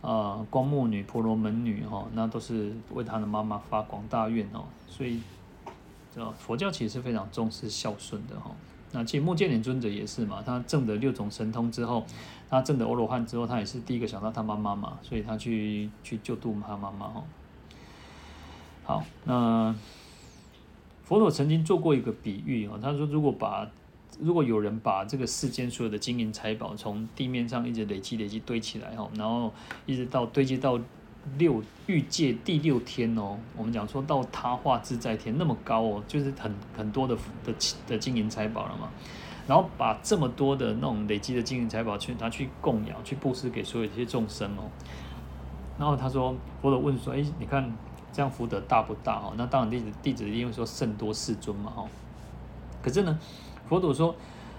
啊光目女、婆罗门女哈，那都是为他的妈妈发广大愿哦，所以。佛教其实是非常重视孝顺的哈。那其实目犍连尊者也是嘛，他证得六种神通之后，他证得欧罗汉之后，他也是第一个想到他妈妈嘛，所以他去去救度他妈妈哈。好，那佛陀曾经做过一个比喻啊，他说如果把如果有人把这个世间所有的金银财宝从地面上一直累积累积堆起来哈，然后一直到堆积到。六欲界第六天哦，我们讲说到他化自在天那么高哦，就是很很多的的的金银财宝了嘛。然后把这么多的那种累积的金银财宝去拿去供养、去布施给所有这些众生哦。然后他说，佛陀问说：“哎，你看这样福德大不大？哦，那当然弟子弟子因为说甚多世尊嘛，哦。可是呢，佛陀说，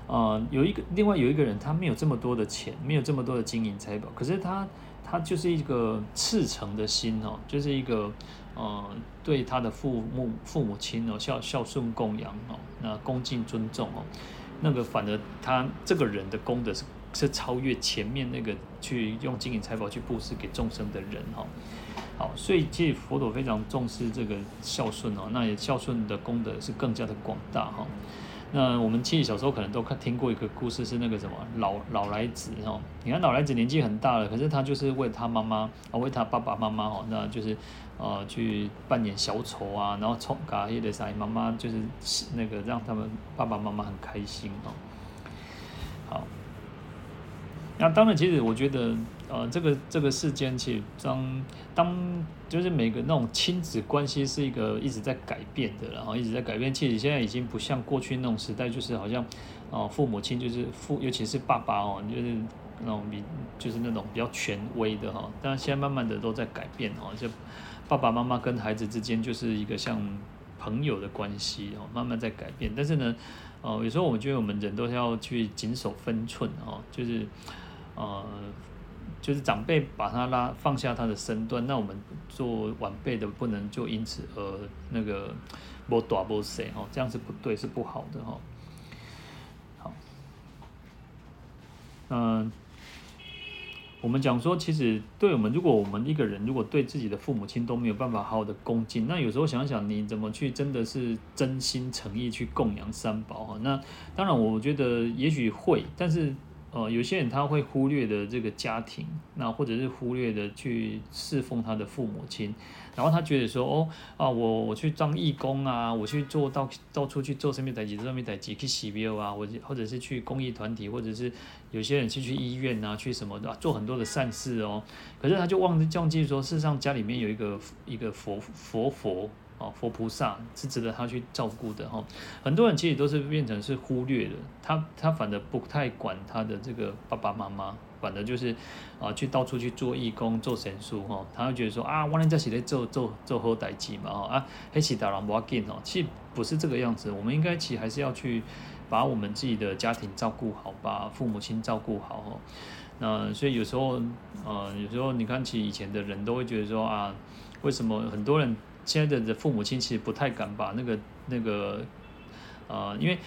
呃，有一个另外有一个人，他没有这么多的钱，没有这么多的金银财宝，可是他。他就是一个赤诚的心哦，就是一个呃，对他的父母父母亲哦孝孝顺供养哦，那恭敬尊重哦，那个反而他这个人的功德是是超越前面那个去用金银财宝去布施给众生的人哈。好，所以其实佛陀非常重视这个孝顺哦，那也孝顺的功德是更加的广大哈。那我们其实小时候可能都看听过一个故事，是那个什么老老来子哦。你看老来子年纪很大了，可是他就是为他妈妈啊，为他爸爸妈妈哦，那就是呃去扮演小丑啊，然后冲嘎耶的啥妈妈，就是那个让他们爸爸妈妈很开心哦。好，那当然，其实我觉得。呃，这个这个世间，其实当当就是每个那种亲子关系是一个一直在改变的，然后一直在改变。其实现在已经不像过去那种时代，就是好像哦、父母亲就是父，尤其是爸爸哦，就是那种比就是那种比较权威的哈。但现在慢慢的都在改变哦，就爸爸妈妈跟孩子之间就是一个像朋友的关系哦，慢慢在改变。但是呢，哦、有时候我觉得我们人都要去谨守分寸哦，就是呃。就是长辈把他拉放下他的身段，那我们做晚辈的不能就因此而那个不大不小哦，这样是不对，是不好的哈。好，嗯，我们讲说，其实对我们，如果我们一个人如果对自己的父母亲都没有办法好好的恭敬，那有时候想想，你怎么去真的是真心诚意去供养三宝哈？那当然，我觉得也许会，但是。呃，有些人他会忽略的这个家庭，那或者是忽略的去侍奉他的父母亲，然后他觉得说，哦啊，我我去当义工啊，我去做到到处去做什么代志，做什么代志去洗庙啊，或者或者是去公益团体，或者是有些人去去医院啊，去什么的，做很多的善事哦。可是他就忘记忘记说，事实上家里面有一个一个佛佛佛。哦，佛菩萨是值得他去照顾的哈。很多人其实都是变成是忽略了他，他反而不太管他的这个爸爸妈妈，反而就是啊，去到处去做义工、做神书哈。他会觉得说啊，我们在这里做做做好代志嘛哈啊，黑起打狼不要紧哦。其实不是这个样子，我们应该其实还是要去把我们自己的家庭照顾好，把父母亲照顾好哈。那所以有时候呃，有时候你看起以前的人都会觉得说啊，为什么很多人？现在的父母亲其实不太敢把那个那个，呃，因为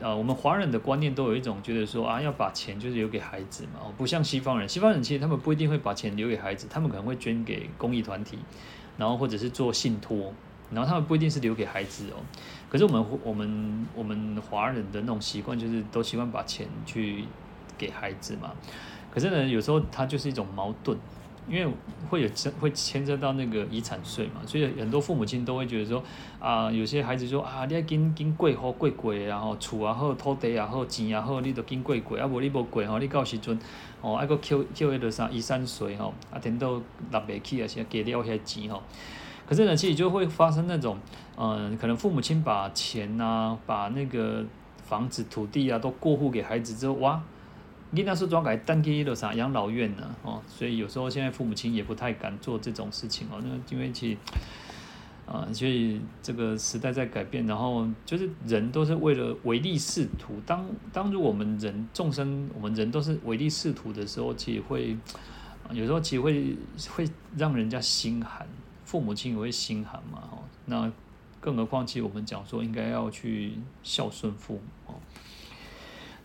呃，我们华人的观念都有一种觉得说啊，要把钱就是留给孩子嘛，不像西方人，西方人其实他们不一定会把钱留给孩子，他们可能会捐给公益团体，然后或者是做信托，然后他们不一定是留给孩子哦。可是我们我们我们华人的那种习惯就是都习惯把钱去给孩子嘛，可是呢，有时候它就是一种矛盾。因为会有牵会牵涉到那个遗产税嘛，所以很多父母亲都会觉得说啊，有些孩子说啊，你要紧紧过好贵贵，然后厝也好，土地也好，钱也好，你都紧过过，啊无你无过吼，你到时阵哦，还佫扣扣迄个啥遗产税吼，啊，等到纳不起啊，是给了些钱吼。可是呢，其实就会发生那种，嗯，可能父母亲把钱啊，把那个房子、土地啊，都过户给孩子之后，哇。你那是装改单机的啥养老院呢？哦，所以有时候现在父母亲也不太敢做这种事情哦。那因为其，啊，所以这个时代在改变，然后就是人都是为了唯利是图。当当如果我们人众生，我们人都是唯利是图的时候，其实会有时候其实会会让人家心寒，父母亲也会心寒嘛。哦，那更何况，其实我们讲说应该要去孝顺父母。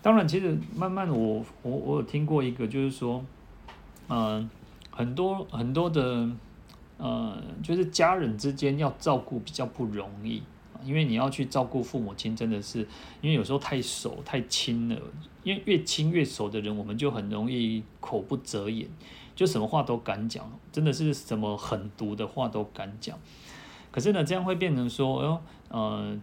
当然，其实慢慢我我我有听过一个，就是说，嗯、很多很多的，呃，就是家人之间要照顾比较不容易，因为你要去照顾父母亲，真的是因为有时候太熟太亲了，因为越亲越熟的人，我们就很容易口不择言，就什么话都敢讲，真的是什么狠毒的话都敢讲。可是呢，这样会变成说，哎呦，呃。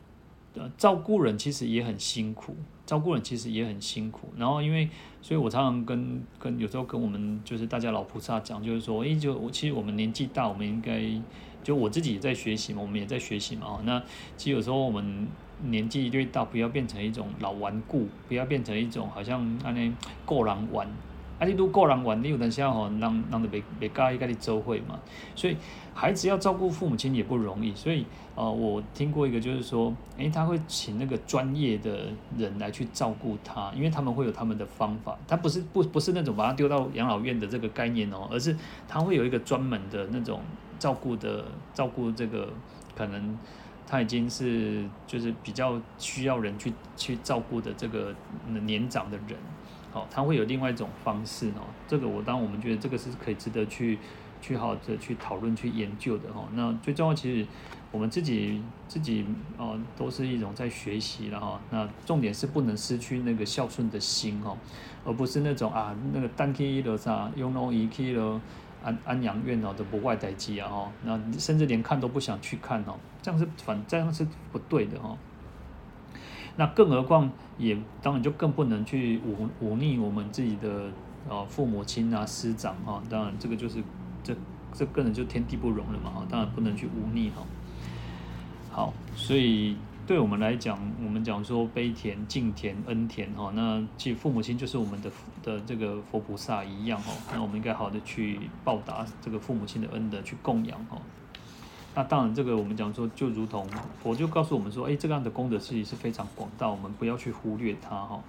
照顾人其实也很辛苦，照顾人其实也很辛苦。然后因为，所以我常常跟跟有时候跟我们就是大家老菩萨讲，就是说，诶，就我其实我们年纪大，我们应该就我自己也在学习嘛，我们也在学习嘛。那其实有时候我们年纪越大，不要变成一种老顽固，不要变成一种好像安尼过人玩。啊，你都过人玩，你有当时吼，让让的别别介意跟你做伙嘛。所以孩子要照顾父母亲也不容易。所以呃，我听过一个就是说，诶、他会请那个专业的人来去照顾他，因为他们会有他们的方法。他不是不不是那种把他丢到养老院的这个概念哦，而是他会有一个专门的那种照顾的照顾这个可能他已经是就是比较需要人去去照顾的这个年长的人。哦，他会有另外一种方式哦，这个我当我们觉得这个是可以值得去去好的去讨论去研究的哈。那最重要其实我们自己自己哦都是一种在学习了哈。那重点是不能失去那个孝顺的心哦，而不是那种啊那个单去了啥用弄一去了安安养院哦都不外待机啊哦，那甚至连看都不想去看哦，这样是反这样是不对的哈。那更何况也当然就更不能去忤忤逆我们自己的呃父母亲啊师长哈，当然这个就是这这个人就天地不容了嘛哈，当然不能去忤逆哈。好，所以对我们来讲，我们讲说悲田、敬田、恩田哈，那其实父母亲就是我们的的这个佛菩萨一样哈，那我们应该好的去报答这个父母亲的恩德，去供养哈。那当然，这个我们讲说，就如同佛就告诉我们说，哎，这样的功德事业是非常广大，我们不要去忽略它哈。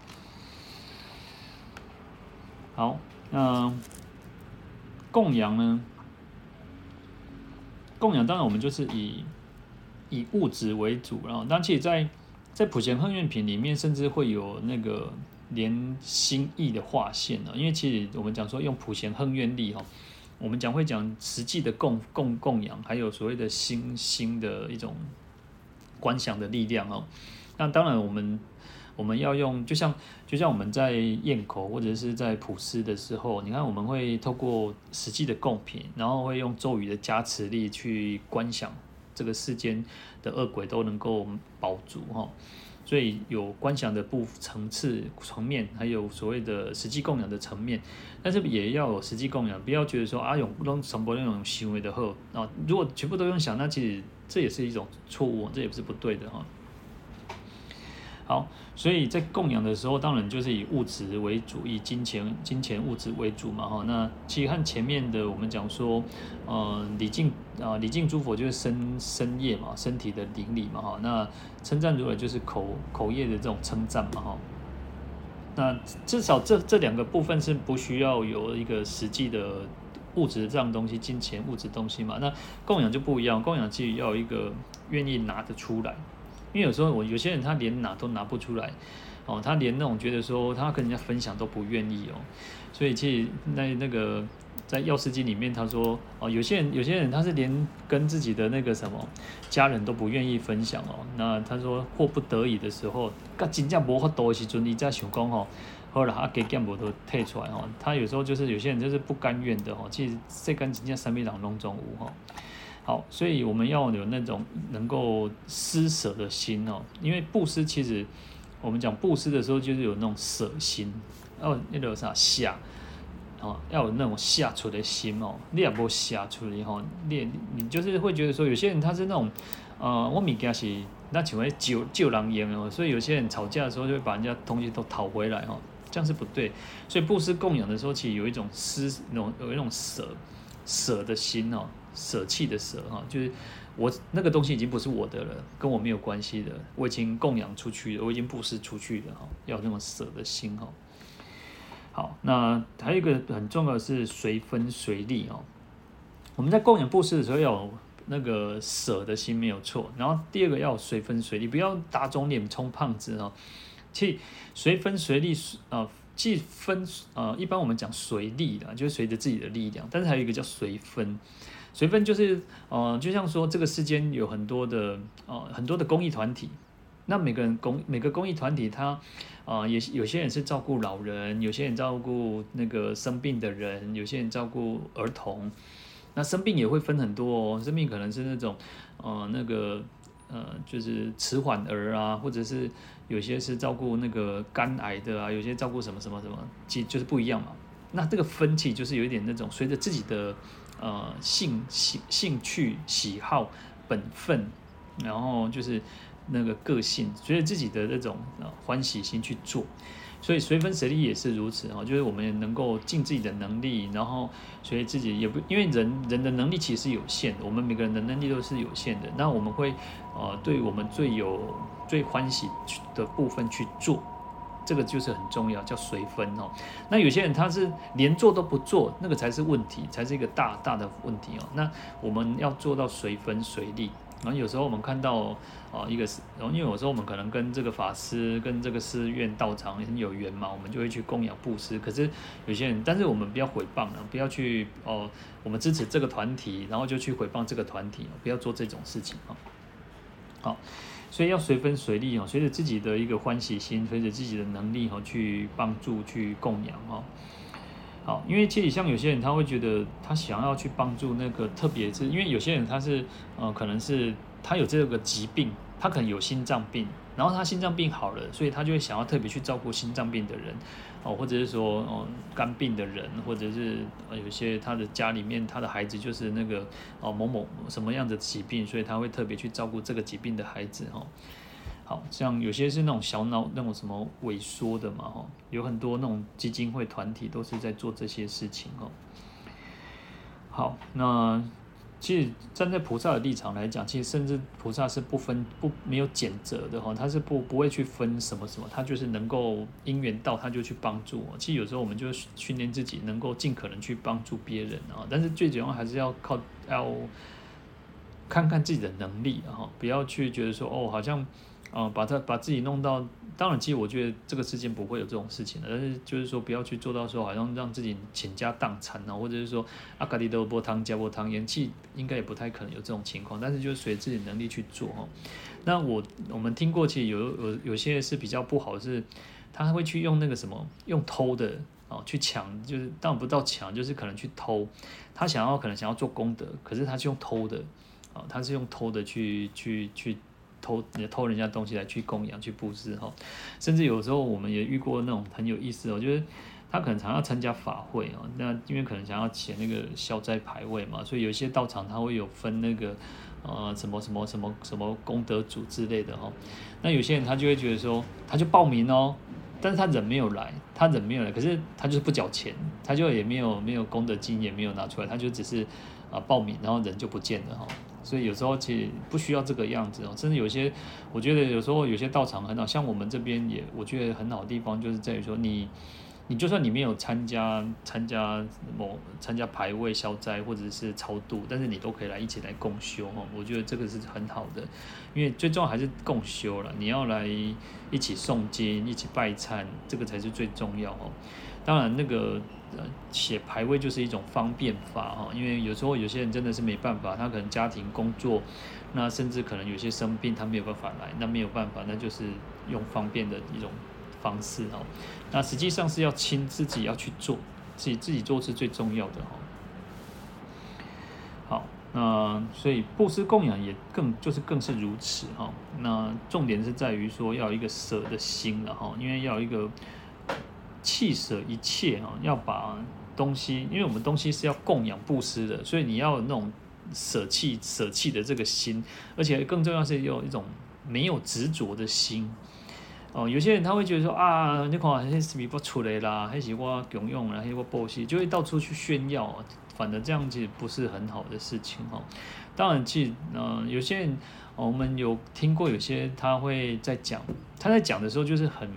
好，那供养呢？供养当然我们就是以以物质为主，然后，当然其实在在普贤行愿品里面，甚至会有那个连心意的划线呢，因为其实我们讲说用普贤行愿力哈。我们讲会讲实际的供供供养，还有所谓的心心的一种观想的力量哦。那当然，我们我们要用，就像就像我们在咽口或者是在普施的时候，你看我们会透过实际的供品，然后会用咒语的加持力去观想这个世间的恶鬼都能够保足哈。所以有观想的部层次层面，还有所谓的实际供养的层面，但是也要有实际供养，不要觉得说啊用用什么那种行为的后啊，如果全部都用想，那其实这也是一种错误，这也不是不对的哈。好，所以在供养的时候，当然就是以物质为主，以金钱、金钱物质为主嘛，哈。那其实和前面的我们讲说，呃，礼敬啊，礼敬诸佛就是身身业嘛，身体的灵礼嘛，哈。那称赞如来就是口口业的这种称赞嘛，哈。那至少这这两个部分是不需要有一个实际的物质这样东西，金钱物质东西嘛。那供养就不一样，供养其实要有一个愿意拿得出来。因为有时候我有些人他连拿都拿不出来，哦，他连那种觉得说他跟人家分享都不愿意哦，所以其实那那个在药师经里面他说哦，有些人有些人他是连跟自己的那个什么家人都不愿意分享哦，那他说迫不得已的时候，噶真正无法多时阵，你再想讲哦，后来他给干部都退出来哦，他有时候就是有些人就是不甘愿的哦，其实这跟真正三昧党拢总无哦。好，所以我们要有那种能够施舍的心哦，因为布施其实我们讲布施的时候，就是有那种舍心，哦那个啥下，哦，要有那种下出的心哦，你也不下出的哈，你你就是会觉得说，有些人他是那种，呃，我物件是那请问救救人用哦，所以有些人吵架的时候就会把人家东西都讨回来哦，这样是不对，所以布施供养的时候，其实有一种施那种有一种舍舍的心哦。舍弃的舍哈，就是我那个东西已经不是我的了，跟我没有关系的，我已经供养出去了，我已经布施出去了哈，要那种舍的心哈。好，那还有一个很重要的是随分随力哦。我们在供养布施的时候要有那个舍的心没有错，然后第二个要随分随力，不要打肿脸充胖子哦。其实随分随力啊，既分啊，一般我们讲随力的，就是随着自己的力量，但是还有一个叫随分。随分就是，呃，就像说这个世间有很多的，呃，很多的公益团体，那每个人公每个公益团体，他，呃，也有些人是照顾老人，有些人照顾那个生病的人，有些人照顾儿童，那生病也会分很多哦，生病可能是那种，呃，那个，呃，就是迟缓儿啊，或者是有些是照顾那个肝癌的啊，有些照顾什么什么什么，其实就是不一样嘛。那这个分歧就是有一点那种随着自己的。呃，兴兴兴趣、喜好、本分，然后就是那个个性，随着自己的那种呃欢喜心去做，所以随分随力也是如此啊，就是我们能够尽自己的能力，然后所以自己也不因为人人的能力其实是有限的，我们每个人的能力都是有限的，那我们会呃对我们最有最欢喜的部分去做。这个就是很重要，叫随分哦。那有些人他是连做都不做，那个才是问题，才是一个大大的问题哦。那我们要做到随分随力。然后有时候我们看到啊，一个是，然后因为有时候我们可能跟这个法师、跟这个寺院道场很有缘嘛，我们就会去供养布施。可是有些人，但是我们不要毁谤了，不要去哦，我们支持这个团体，然后就去毁谤这个团体，不要做这种事情啊。好。所以要随分随力哦，随着自己的一个欢喜心，随着自己的能力哈，去帮助、去供养哦。好，因为其实像有些人，他会觉得他想要去帮助那个，特别是因为有些人他是呃，可能是他有这个疾病，他可能有心脏病。然后他心脏病好了，所以他就会想要特别去照顾心脏病的人，哦，或者是说哦肝病的人，或者是有些他的家里面他的孩子就是那个哦某某什么样的疾病，所以他会特别去照顾这个疾病的孩子哈。好像有些是那种小脑那种什么萎缩的嘛哈，有很多那种基金会团体都是在做这些事情哦。好，那。其实站在菩萨的立场来讲，其实甚至菩萨是不分不没有拣择的哈，他是不不会去分什么什么，他就是能够因缘到他就去帮助我。其实有时候我们就训练自己能够尽可能去帮助别人啊，但是最主要还是要靠要看看自己的能力哈，不要去觉得说哦好像啊，把他把自己弄到，当然，其实我觉得这个世间不会有这种事情的，但是就是说不要去做到说好像让自己倾家荡产啊，或者是说阿卡里都波汤加波汤，元气应该也不太可能有这种情况，但是就是随自己能力去做哈。那我我们听过，其实有有有些是比较不好，是他会去用那个什么用偷的啊去抢，就是当然不到抢，就是可能去偷，他想要可能想要做功德，可是他是用偷的啊，他是用偷的去去去。偷偷人家东西来去供养去布施哈，甚至有时候我们也遇过那种很有意思哦，就是他可能常要参加法会哦，那因为可能想要写那个消灾牌位嘛，所以有些道场他会有分那个呃什么什么什么什么功德主之类的哈，那有些人他就会觉得说他就报名哦，但是他人没有来，他人没有来，可是他就是不缴钱，他就也没有没有功德金也没有拿出来，他就只是啊报名，然后人就不见了哈。所以有时候其实不需要这个样子哦，甚至有些，我觉得有时候有些道场很好，像我们这边也，我觉得很好的地方就是在于说你，你就算你没有参加参加某参加排位消灾或者是超度，但是你都可以来一起来共修哦，我觉得这个是很好的，因为最重要还是共修了，你要来一起诵经，一起拜忏，这个才是最重要哦。当然那个。写牌位就是一种方便法哈，因为有时候有些人真的是没办法，他可能家庭工作，那甚至可能有些生病，他没有办法来，那没有办法，那就是用方便的一种方式哈。那实际上是要亲自己要去做，自己自己做是最重要的哈。好，那所以布施供养也更就是更是如此哈。那重点是在于说要有一个舍的心了哈，因为要一个。弃舍一切啊，要把东西，因为我们东西是要供养布施的，所以你要有那种舍弃舍弃的这个心，而且更重要是有一种没有执着的心。哦，有些人他会觉得说啊，你看那是米不出来啦，还是我供养啦，还是我布施，就会到处去炫耀，反正这样子不是很好的事情哈。当然，其实嗯，有些人我们有听过，有些他会在讲，他在讲的时候就是很。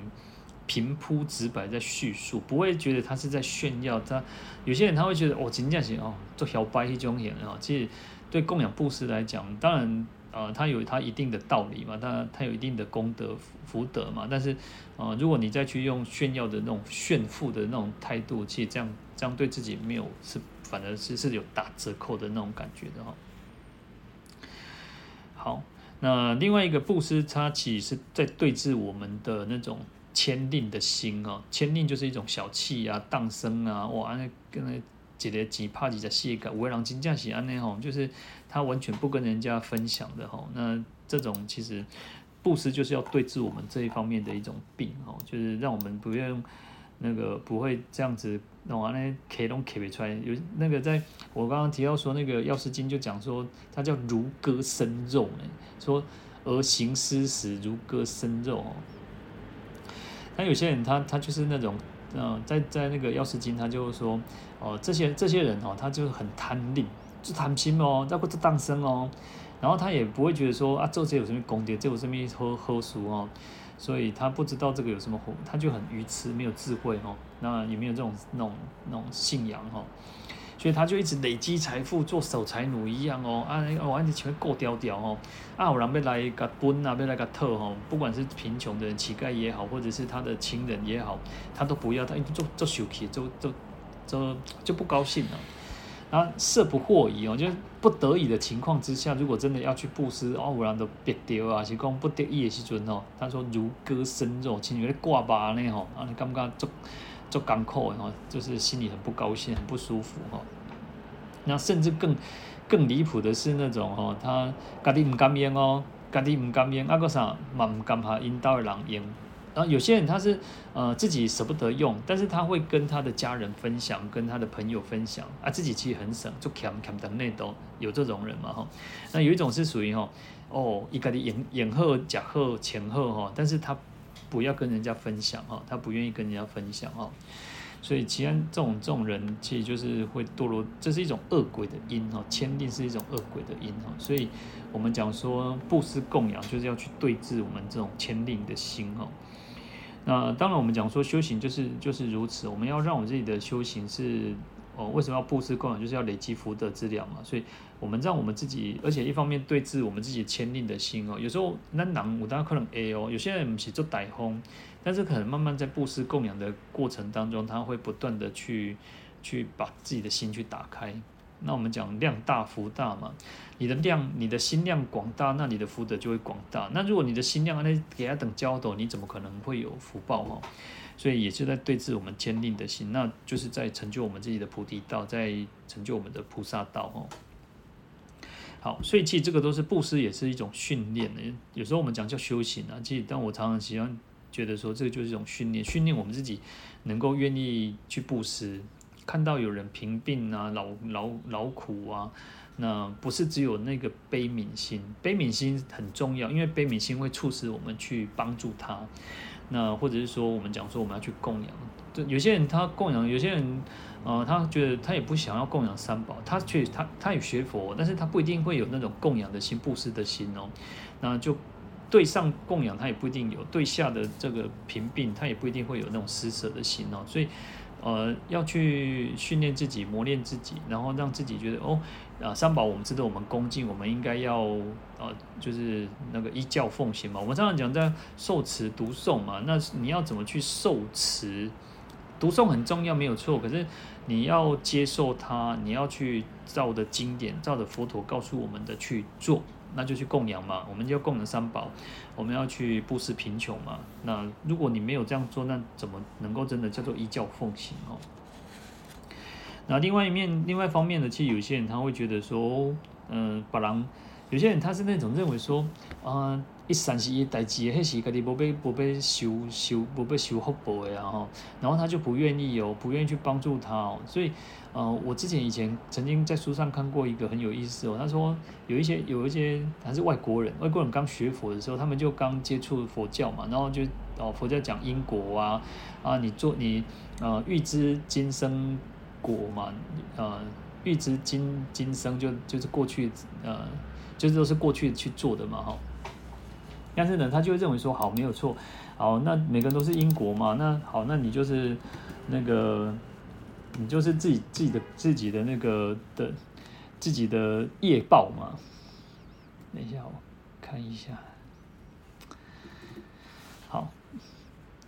平铺直白在叙述，不会觉得他是在炫耀。他有些人他会觉得哦，真正是哦，做小白一种人啊。其实对供养布施来讲，当然呃，他有他一定的道理嘛，他他有一定的功德福德嘛。但是呃，如果你再去用炫耀的那种炫富的那种态度，其实这样这样对自己没有是反而是是有打折扣的那种感觉的哈。好，那另外一个布施，它其实是在对峙我们的那种。慳吝的心哦，慳吝就是一种小气啊、荡生啊，哇，那跟那几个几怕几只细个，五位郎金驾喜安那吼，就是他完全不跟人家分享的吼。那这种其实布施就是要对治我们这一方面的一种病哦，就是让我们不用那个不会这样子弄完那 K 都 K 不出来。有那个在我刚刚提到说那个药师经就讲说，它叫如割生肉呢，说而行施时如割生肉哦。那有些人他他就是那种，嗯，在在那个药师经他就说，哦，这些这些人哦，他就是很贪利，就贪心哦，要不就当生哦，然后他也不会觉得说啊，做这有什么功德，这有什么喝喝俗哦，所以他不知道这个有什么好，他就很愚痴，没有智慧哦，那也没有这种那种那种信仰哦。所以他就一直累积财富，做守财奴一样哦，啊，哦，安尼全部过掉掉哦，啊，有人要来个分啊，要来个特哦，不管是贫穷的人、乞丐也好，或者是他的亲人也好，他都不要，他做做受气，就就就就不高兴了。啊，色不惑已哦，就是不得已的情况之下，如果真的要去布施，哦，有人都别丢啊，是讲不得已的时阵哦，他说如割生肉，亲像咧挂巴呢吼，啊，你感觉做。做港口哈，就是心里很不高兴，很不舒服哈。那甚至更更离谱的是那种哈，他家己唔甘愿哦，家己唔甘愿，啊个啥嘛唔甘下引导的人用。然后有些人他是呃自己舍不得用，但是他会跟他的家人分享，跟他的朋友分享啊，自己其实很省，就俭俭等内都有这种人嘛哈。那有一种是属于哈，哦，伊家己演演好、食好、钱好哈，但是他。不要跟人家分享哈，他不愿意跟人家分享哈，所以其实这种这种人其实就是会堕落，这是一种恶鬼的因哈，慳吝是一种恶鬼的因哈，所以我们讲说布施供养就是要去对治我们这种签订的心哦。那当然我们讲说修行就是就是如此，我们要让我们自己的修行是哦，为什么要布施供养？就是要累积福德资粮嘛。所以，我们让我们自己，而且一方面对治我们自己牵令的心哦。有时候那囊我当然可能 A 哦，有些人不是做歹风，但是可能慢慢在布施供养的过程当中，他会不断的去去把自己的心去打开。那我们讲量大福大嘛，你的量，你的心量广大，那你的福德就会广大。那如果你的心量那给他等焦斗，你怎么可能会有福报哦？所以也是在对治我们坚定的心，那就是在成就我们自己的菩提道，在成就我们的菩萨道哦。好，所以其实这个都是布施，也是一种训练的。有时候我们讲叫修行啊，其实但我常常喜欢觉得说，这个就是一种训练，训练我们自己能够愿意去布施，看到有人贫病啊、劳劳劳苦啊，那不是只有那个悲悯心，悲悯心很重要，因为悲悯心会促使我们去帮助他。那或者是说，我们讲说我们要去供养，有些人他供养，有些人，呃，他觉得他也不想要供养三宝，他却他他也学佛，但是他不一定会有那种供养的心、布施的心哦。那就对上供养他也不一定有，对下的这个贫病他也不一定会有那种施舍的心哦。所以，呃，要去训练自己、磨练自己，然后让自己觉得哦。啊，三宝我们知道，我们恭敬，我们应该要呃，就是那个依教奉行嘛。我们常常讲在受持读诵嘛，那你要怎么去受持？读诵很重要，没有错。可是你要接受它，你要去照着经典，照着佛陀告诉我们的去做，那就去供养嘛。我们就供养三宝，我们要去布施贫穷嘛。那如果你没有这样做，那怎么能够真的叫做依教奉行哦？那另外一面，另外一方面呢，其实有些人他会觉得说，嗯，别人有些人他是那种认为说，啊，一三十一代志，迄是家己无被无被修修无被修福报的啊，然后他就不愿意哦，不愿意去帮助他哦，所以，呃，我之前以前曾经在书上看过一个很有意思哦，他说有一些有一些还是外国人，外国人刚学佛的时候，他们就刚接触佛教嘛，然后就哦，佛教讲因果啊，啊，你做你呃预知今生。果嘛，呃，预知今今生就就是过去，呃，就是都是过去去做的嘛，哈。但是呢，他就会认为说，好，没有错，好，那每个人都是因果嘛，那好，那你就是那个，你就是自己自己的自己的那个的自己的业报嘛。等一下，我看一下，好。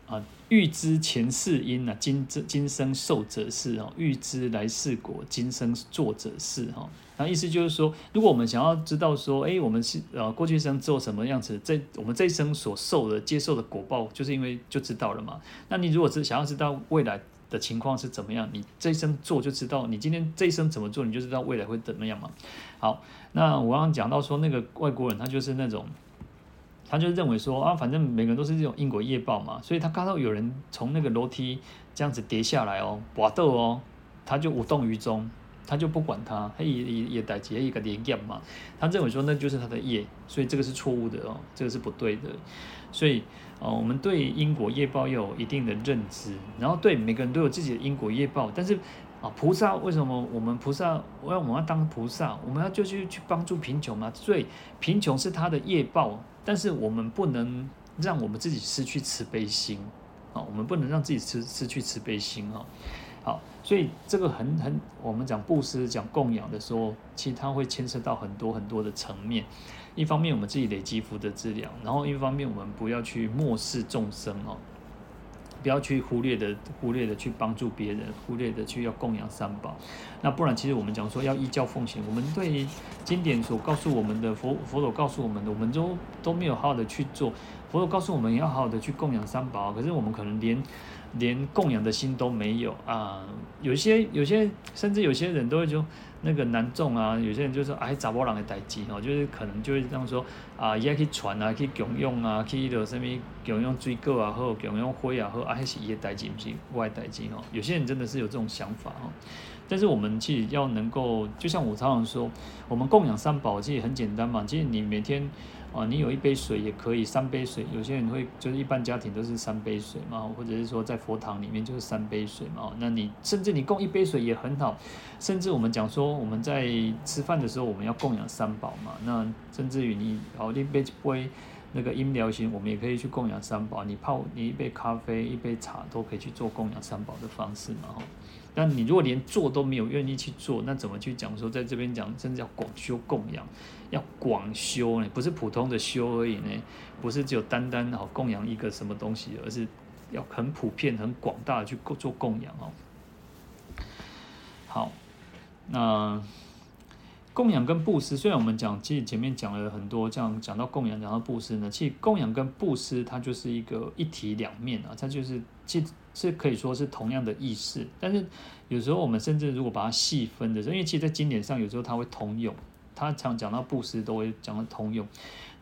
啊，预知前世因啊，今今生受者是哦，预知来世果，今生做者是哈。那意思就是说，如果我们想要知道说，哎，我们是呃过去生做什么样子，这我们这一生所受的接受的果报，就是因为就知道了嘛。那你如果是想要知道未来的情况是怎么样，你这一生做就知道，你今天这一生怎么做，你就知道未来会怎么样嘛。好，那我刚刚讲到说，那个外国人他就是那种。他就认为说啊，反正每个人都是这种因果业报嘛，所以他看到有人从那个楼梯这样子跌下来哦，搏斗哦，他就无动于衷，他就不管他，他也也也代接一个连业嘛，他认为说那就是他的业，所以这个是错误的哦，这个是不对的，所以哦，我们对因果业报有一定的认知，然后对每个人都有自己的因果业报，但是。啊，菩萨为什么我们菩萨，我要我们要当菩萨，我们要就去去帮助贫穷嘛？所以贫穷是他的业报，但是我们不能让我们自己失去慈悲心啊，我们不能让自己失失去慈悲心啊。好，所以这个很很，我们讲布施讲供养的时候，其实它会牵涉到很多很多的层面。一方面我们自己累积福德资粮，然后一方面我们不要去漠视众生哦。不要去忽略的，忽略的去帮助别人，忽略的去要供养三宝。那不然，其实我们讲说要依教奉行，我们对经典所告诉我们的佛佛陀告诉我们的，我们都都没有好好的去做。佛陀告诉我们要好好的去供养三宝，可是我们可能连连供养的心都没有啊。有些有些甚至有些人都会说。那个难种啊，有些人就说哎，杂波浪的代志哦，就是可能就会这样说啊，伊爱去传啊，去供养啊，去迄个什么供养水果啊，或供养花啊，或啊，还是伊的代志，不是我的代志哦。有些人真的是有这种想法哦。但是我们其实要能够，就像我常常说，我们供养三宝其实很简单嘛。其实你每天。啊，你有一杯水也可以，三杯水，有些人会就是一般家庭都是三杯水嘛，或者是说在佛堂里面就是三杯水嘛。那你甚至你供一杯水也很好，甚至我们讲说我们在吃饭的时候我们要供养三宝嘛。那甚至于你哦一杯杯那个饮料型，我们也可以去供养三宝。你泡你一杯咖啡一杯茶都可以去做供养三宝的方式嘛。但你如果连做都没有愿意去做，那怎么去讲说在这边讲，甚至要广修供养，要广修呢？不是普通的修而已呢，不是只有单单好供养一个什么东西，而是要很普遍、很广大的去做供养哦。好，那。供养跟布施，虽然我们讲，其实前面讲了很多，这样讲到供养，讲到布施呢，其实供养跟布施它就是一个一体两面啊，它就是其实是可以说是同样的意思。但是有时候我们甚至如果把它细分的时候，因为其实，在经典上有时候它会通用，他常讲到布施都会讲到通用。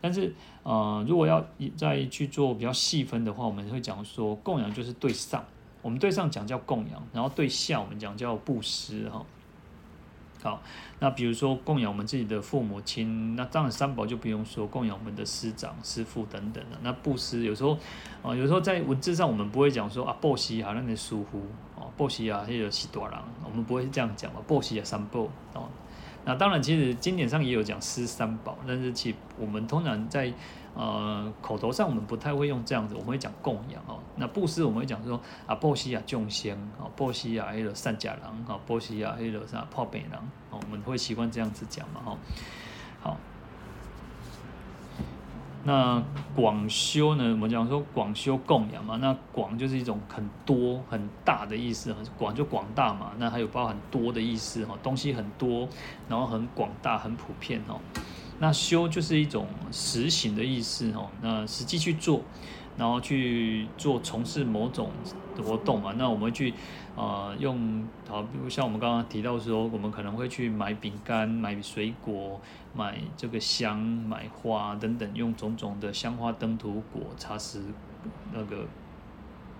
但是呃，如果要再去做比较细分的话，我们会讲说供养就是对上，我们对上讲叫供养，然后对下我们讲叫布施哈。好，那比如说供养我们自己的父母亲，那当然三宝就不用说，供养我们的师长、师父等等的。那布施有时候，啊，有时候在文字上我们不会讲说啊，布施啊，那你疏忽哦，布施啊，那个是大人，我们不会这样讲嘛，布施啊，三宝哦。那当然，其实经典上也有讲施三宝，但是其我们通常在呃口头上我们不太会用这样子，我们会讲供养哦。那布施我们会讲说啊，波西啊众生啊，波西啊黑罗善假人啊，波西啊迄个啥破病人哦，我们会习惯这样子讲嘛哈。好。那广修呢？我们讲说广修供养嘛，那广就是一种很多很大的意思，广就广大嘛。那还有包含多的意思哈，东西很多，然后很广大、很普遍哈。那修就是一种实行的意思哈，那实际去做。然后去做从事某种活动嘛，那我们去、呃、用好，比如像我们刚刚提到说，我们可能会去买饼干、买水果、买这个香、买花等等，用种种的香花灯土果茶食那个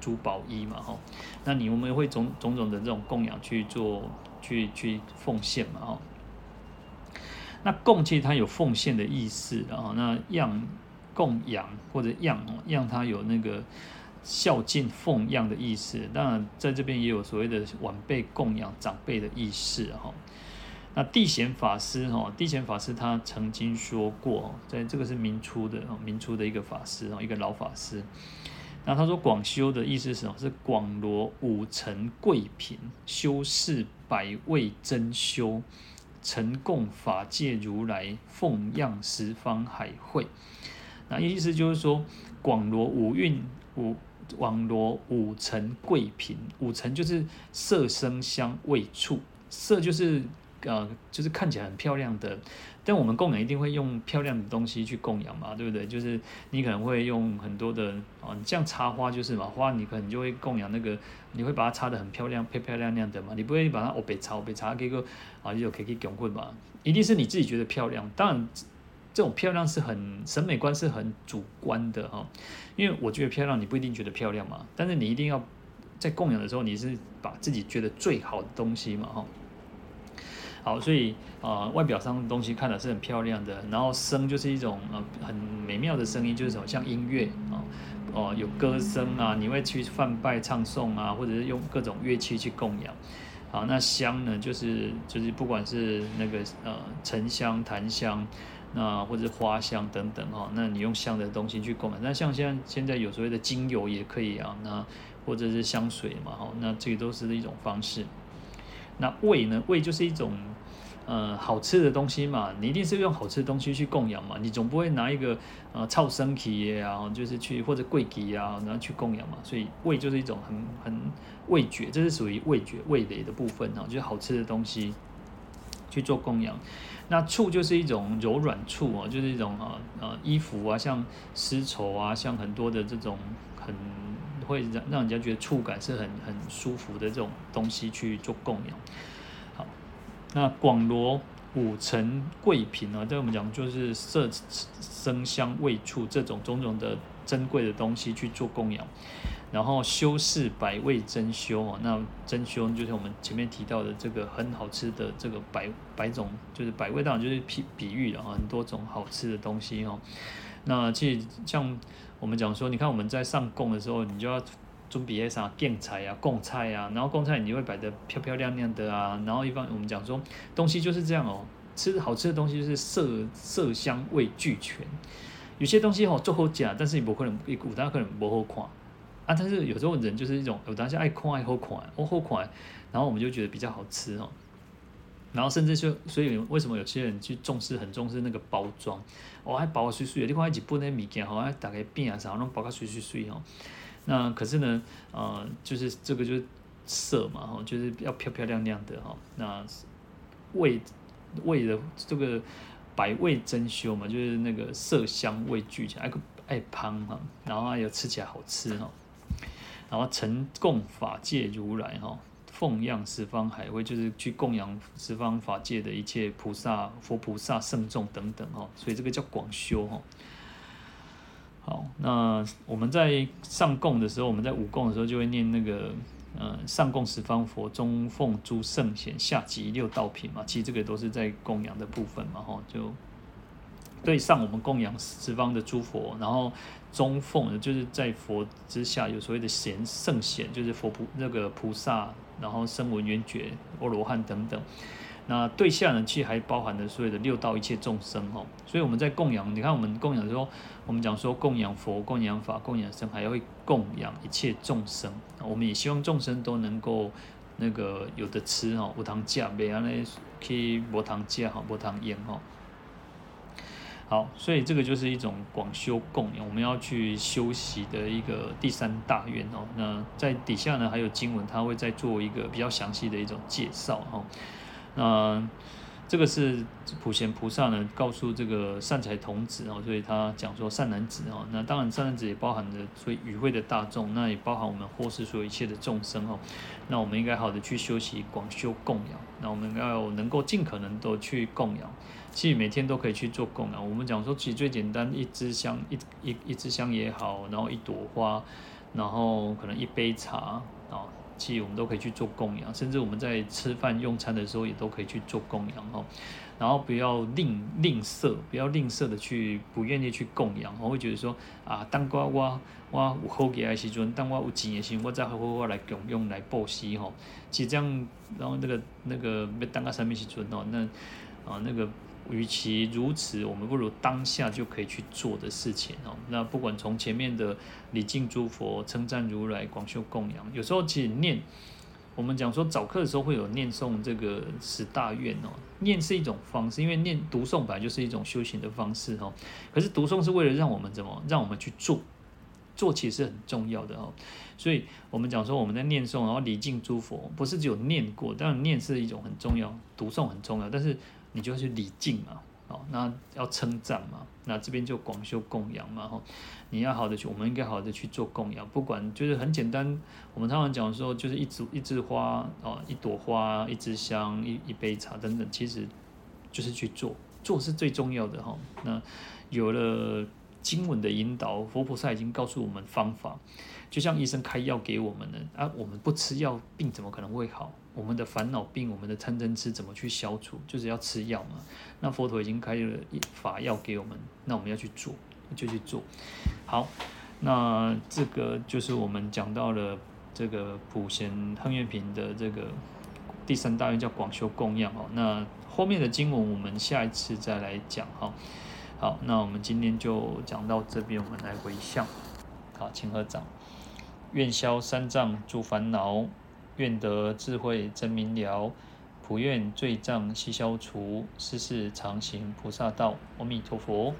珠宝衣嘛，哈，那你我们会种种种的这种供养去做，去去奉献嘛，哈。那供其实它有奉献的意思，然后那样。供养或者养，让它有那个孝敬奉养的意思。当然，在这边也有所谓的晚辈供养长辈的意思哈。那地贤法师哈，地贤法师他曾经说过，在这个是明初的明初的一个法师一个老法师。那他说广修的意思是什么？是广罗五尘贵品，修饰百味珍修，成供法界如来，奉养十方海会。那意思就是说，广罗五蕴五网罗五尘贵品，五尘就是色声香味触，色就是呃就是看起来很漂亮的，但我们供养一定会用漂亮的东西去供养嘛，对不对？就是你可能会用很多的啊，像插花就是嘛，花你可能就会供养那个，你会把它插得很漂亮，漂漂亮亮的嘛，你不会把它哦别插别插给个啊就可以供混嘛，一定是你自己觉得漂亮，当然。这种漂亮是很审美观是很主观的哈，因为我觉得漂亮，你不一定觉得漂亮嘛。但是你一定要在供养的时候，你是把自己觉得最好的东西嘛哈。好，所以啊、呃，外表上的东西看的是很漂亮的，然后声就是一种呃很美妙的声音，就是什么像音乐啊，哦、有歌声啊，你会去梵拜唱诵啊，或者是用各种乐器去供养。好，那香呢，就是就是不管是那个呃沉香、檀香。那或者花香等等哈，那你用香的东西去供养，那像现在现在有所谓的精油也可以啊，那或者是香水嘛哈，那这个都是一种方式。那味呢？味就是一种呃好吃的东西嘛，你一定是用好吃的东西去供养嘛，你总不会拿一个呃臭生气啊，就是去或者贵气啊，然后去供养嘛。所以味就是一种很很味觉，这是属于味觉味蕾的部分哈，就是好吃的东西去做供养。那触就是一种柔软触啊，就是一种啊呃衣服啊，像丝绸啊，像很多的这种很会让让人家觉得触感是很很舒服的这种东西去做供养。好，那广罗五尘贵品啊，在我们讲就是色声香味触这种种种的珍贵的东西去做供养。然后修饰百味珍馐哦，那珍馐就是我们前面提到的这个很好吃的这个百百种，就是百味，当然就是比比喻了，很多种好吃的东西哦。那其实像我们讲说，你看我们在上供的时候，你就要准备一啥供菜啊、供菜啊，然后供菜你就会摆得漂漂亮亮的啊。然后一般我们讲说，东西就是这样哦，吃好吃的东西就是色色香味俱全。有些东西哦做好假，但是你不可能一股，大家可能不好看。啊，但是有时候人就是一种，有当下爱看爱好看，我好看，然后我们就觉得比较好吃哦。然后甚至就所以为什么有些人去重视很重视那个包装，哦还包水水的，你看一本那物件吼，还大概变啊啥，拢包个水水水哦。那可是呢，呃，就是这个就是色嘛，哈，就是要漂漂亮亮的哈。那味味的这个百味珍馐嘛，就是那个色香味俱全，爱爱香哈，然后还有吃起来好吃哈。然后成供法界如来哈。奉养十方海会，就是去供养十方法界的一切菩萨、佛菩萨、圣众等等哦，所以这个叫广修哈。好，那我们在上供的时候，我们在五供的时候就会念那个，呃，上供十方佛，中奉诸圣贤，下集六道品嘛。其实这个都是在供养的部分嘛，哈，就对上我们供养十方的诸佛，然后中奉的就是在佛之下有所谓的贤圣贤，就是佛菩那个菩萨。然后声闻缘觉、阿罗汉等等，那对下呢，其实还包含了所有的六道一切众生哦。所以我们在供养，你看我们供养的时候，我们讲说供养佛、供养法、供养僧，还要会供养一切众生。我们也希望众生都能够那个有的吃哦，无糖价，别让那去无糖价哈，无糖烟哈。好，所以这个就是一种广修供养，我们要去修习的一个第三大愿哦。那在底下呢，还有经文，它会再做一个比较详细的一种介绍哈。那这个是普贤菩萨呢，告诉这个善财童子哦，所以他讲说善男子哦。那当然善男子也包含着所以与会的大众，那也包含我们或是所有一切的众生哦。那我们应该好的去修习广修供养，那我们要能够尽可能都去供养。其实每天都可以去做供养。我们讲说，其实最简单，一支香，一一一支香也好，然后一朵花，然后可能一杯茶啊，其实我们都可以去做供养。甚至我们在吃饭用餐的时候，也都可以去做供养哦。然后不要吝吝啬，不要吝啬的去不愿意去供养。我会觉得说啊，当我我我有好嘅时阵，当我有钱嘅时候，我再好好来供用来布施吼。其实这样，然后那个那个要当个什么时阵哦，那啊那个。与其如此，我们不如当下就可以去做的事情哦。那不管从前面的礼敬诸佛、称赞如来、广修供养，有时候其实念，我们讲说早课的时候会有念诵这个十大愿哦。念是一种方式，因为念读诵本来就是一种修行的方式哦。可是读诵是为了让我们怎么让我们去做，做其实是很重要的哦。所以我们讲说我们在念诵，然后礼敬诸佛，不是只有念过，当然念是一种很重要，读诵很重要，但是。你就要去礼敬嘛，哦，那要称赞嘛，那这边就广修供养嘛，吼，你要好的去，我们应该好的去做供养，不管就是很简单，我们常常讲说，就是一株一枝花，哦，一朵花，一支香，一一杯茶等等，其实就是去做，做是最重要的哈。那有了经文的引导，佛菩萨已经告诉我们方法，就像医生开药给我们的，啊，我们不吃药，病怎么可能会好？我们的烦恼病，我们的贪嗔痴怎么去消除？就是要吃药嘛。那佛陀已经开了一法药给我们，那我们要去做，就去做。好，那这个就是我们讲到了这个普贤行愿品的这个第三大愿叫广修供养哦。那后面的经文我们下一次再来讲哈。好，那我们今天就讲到这边，我们来回向。好，请合掌，愿消三障诸烦恼。愿得智慧真明了，普愿罪障悉消除，世世常行菩萨道。阿弥陀佛。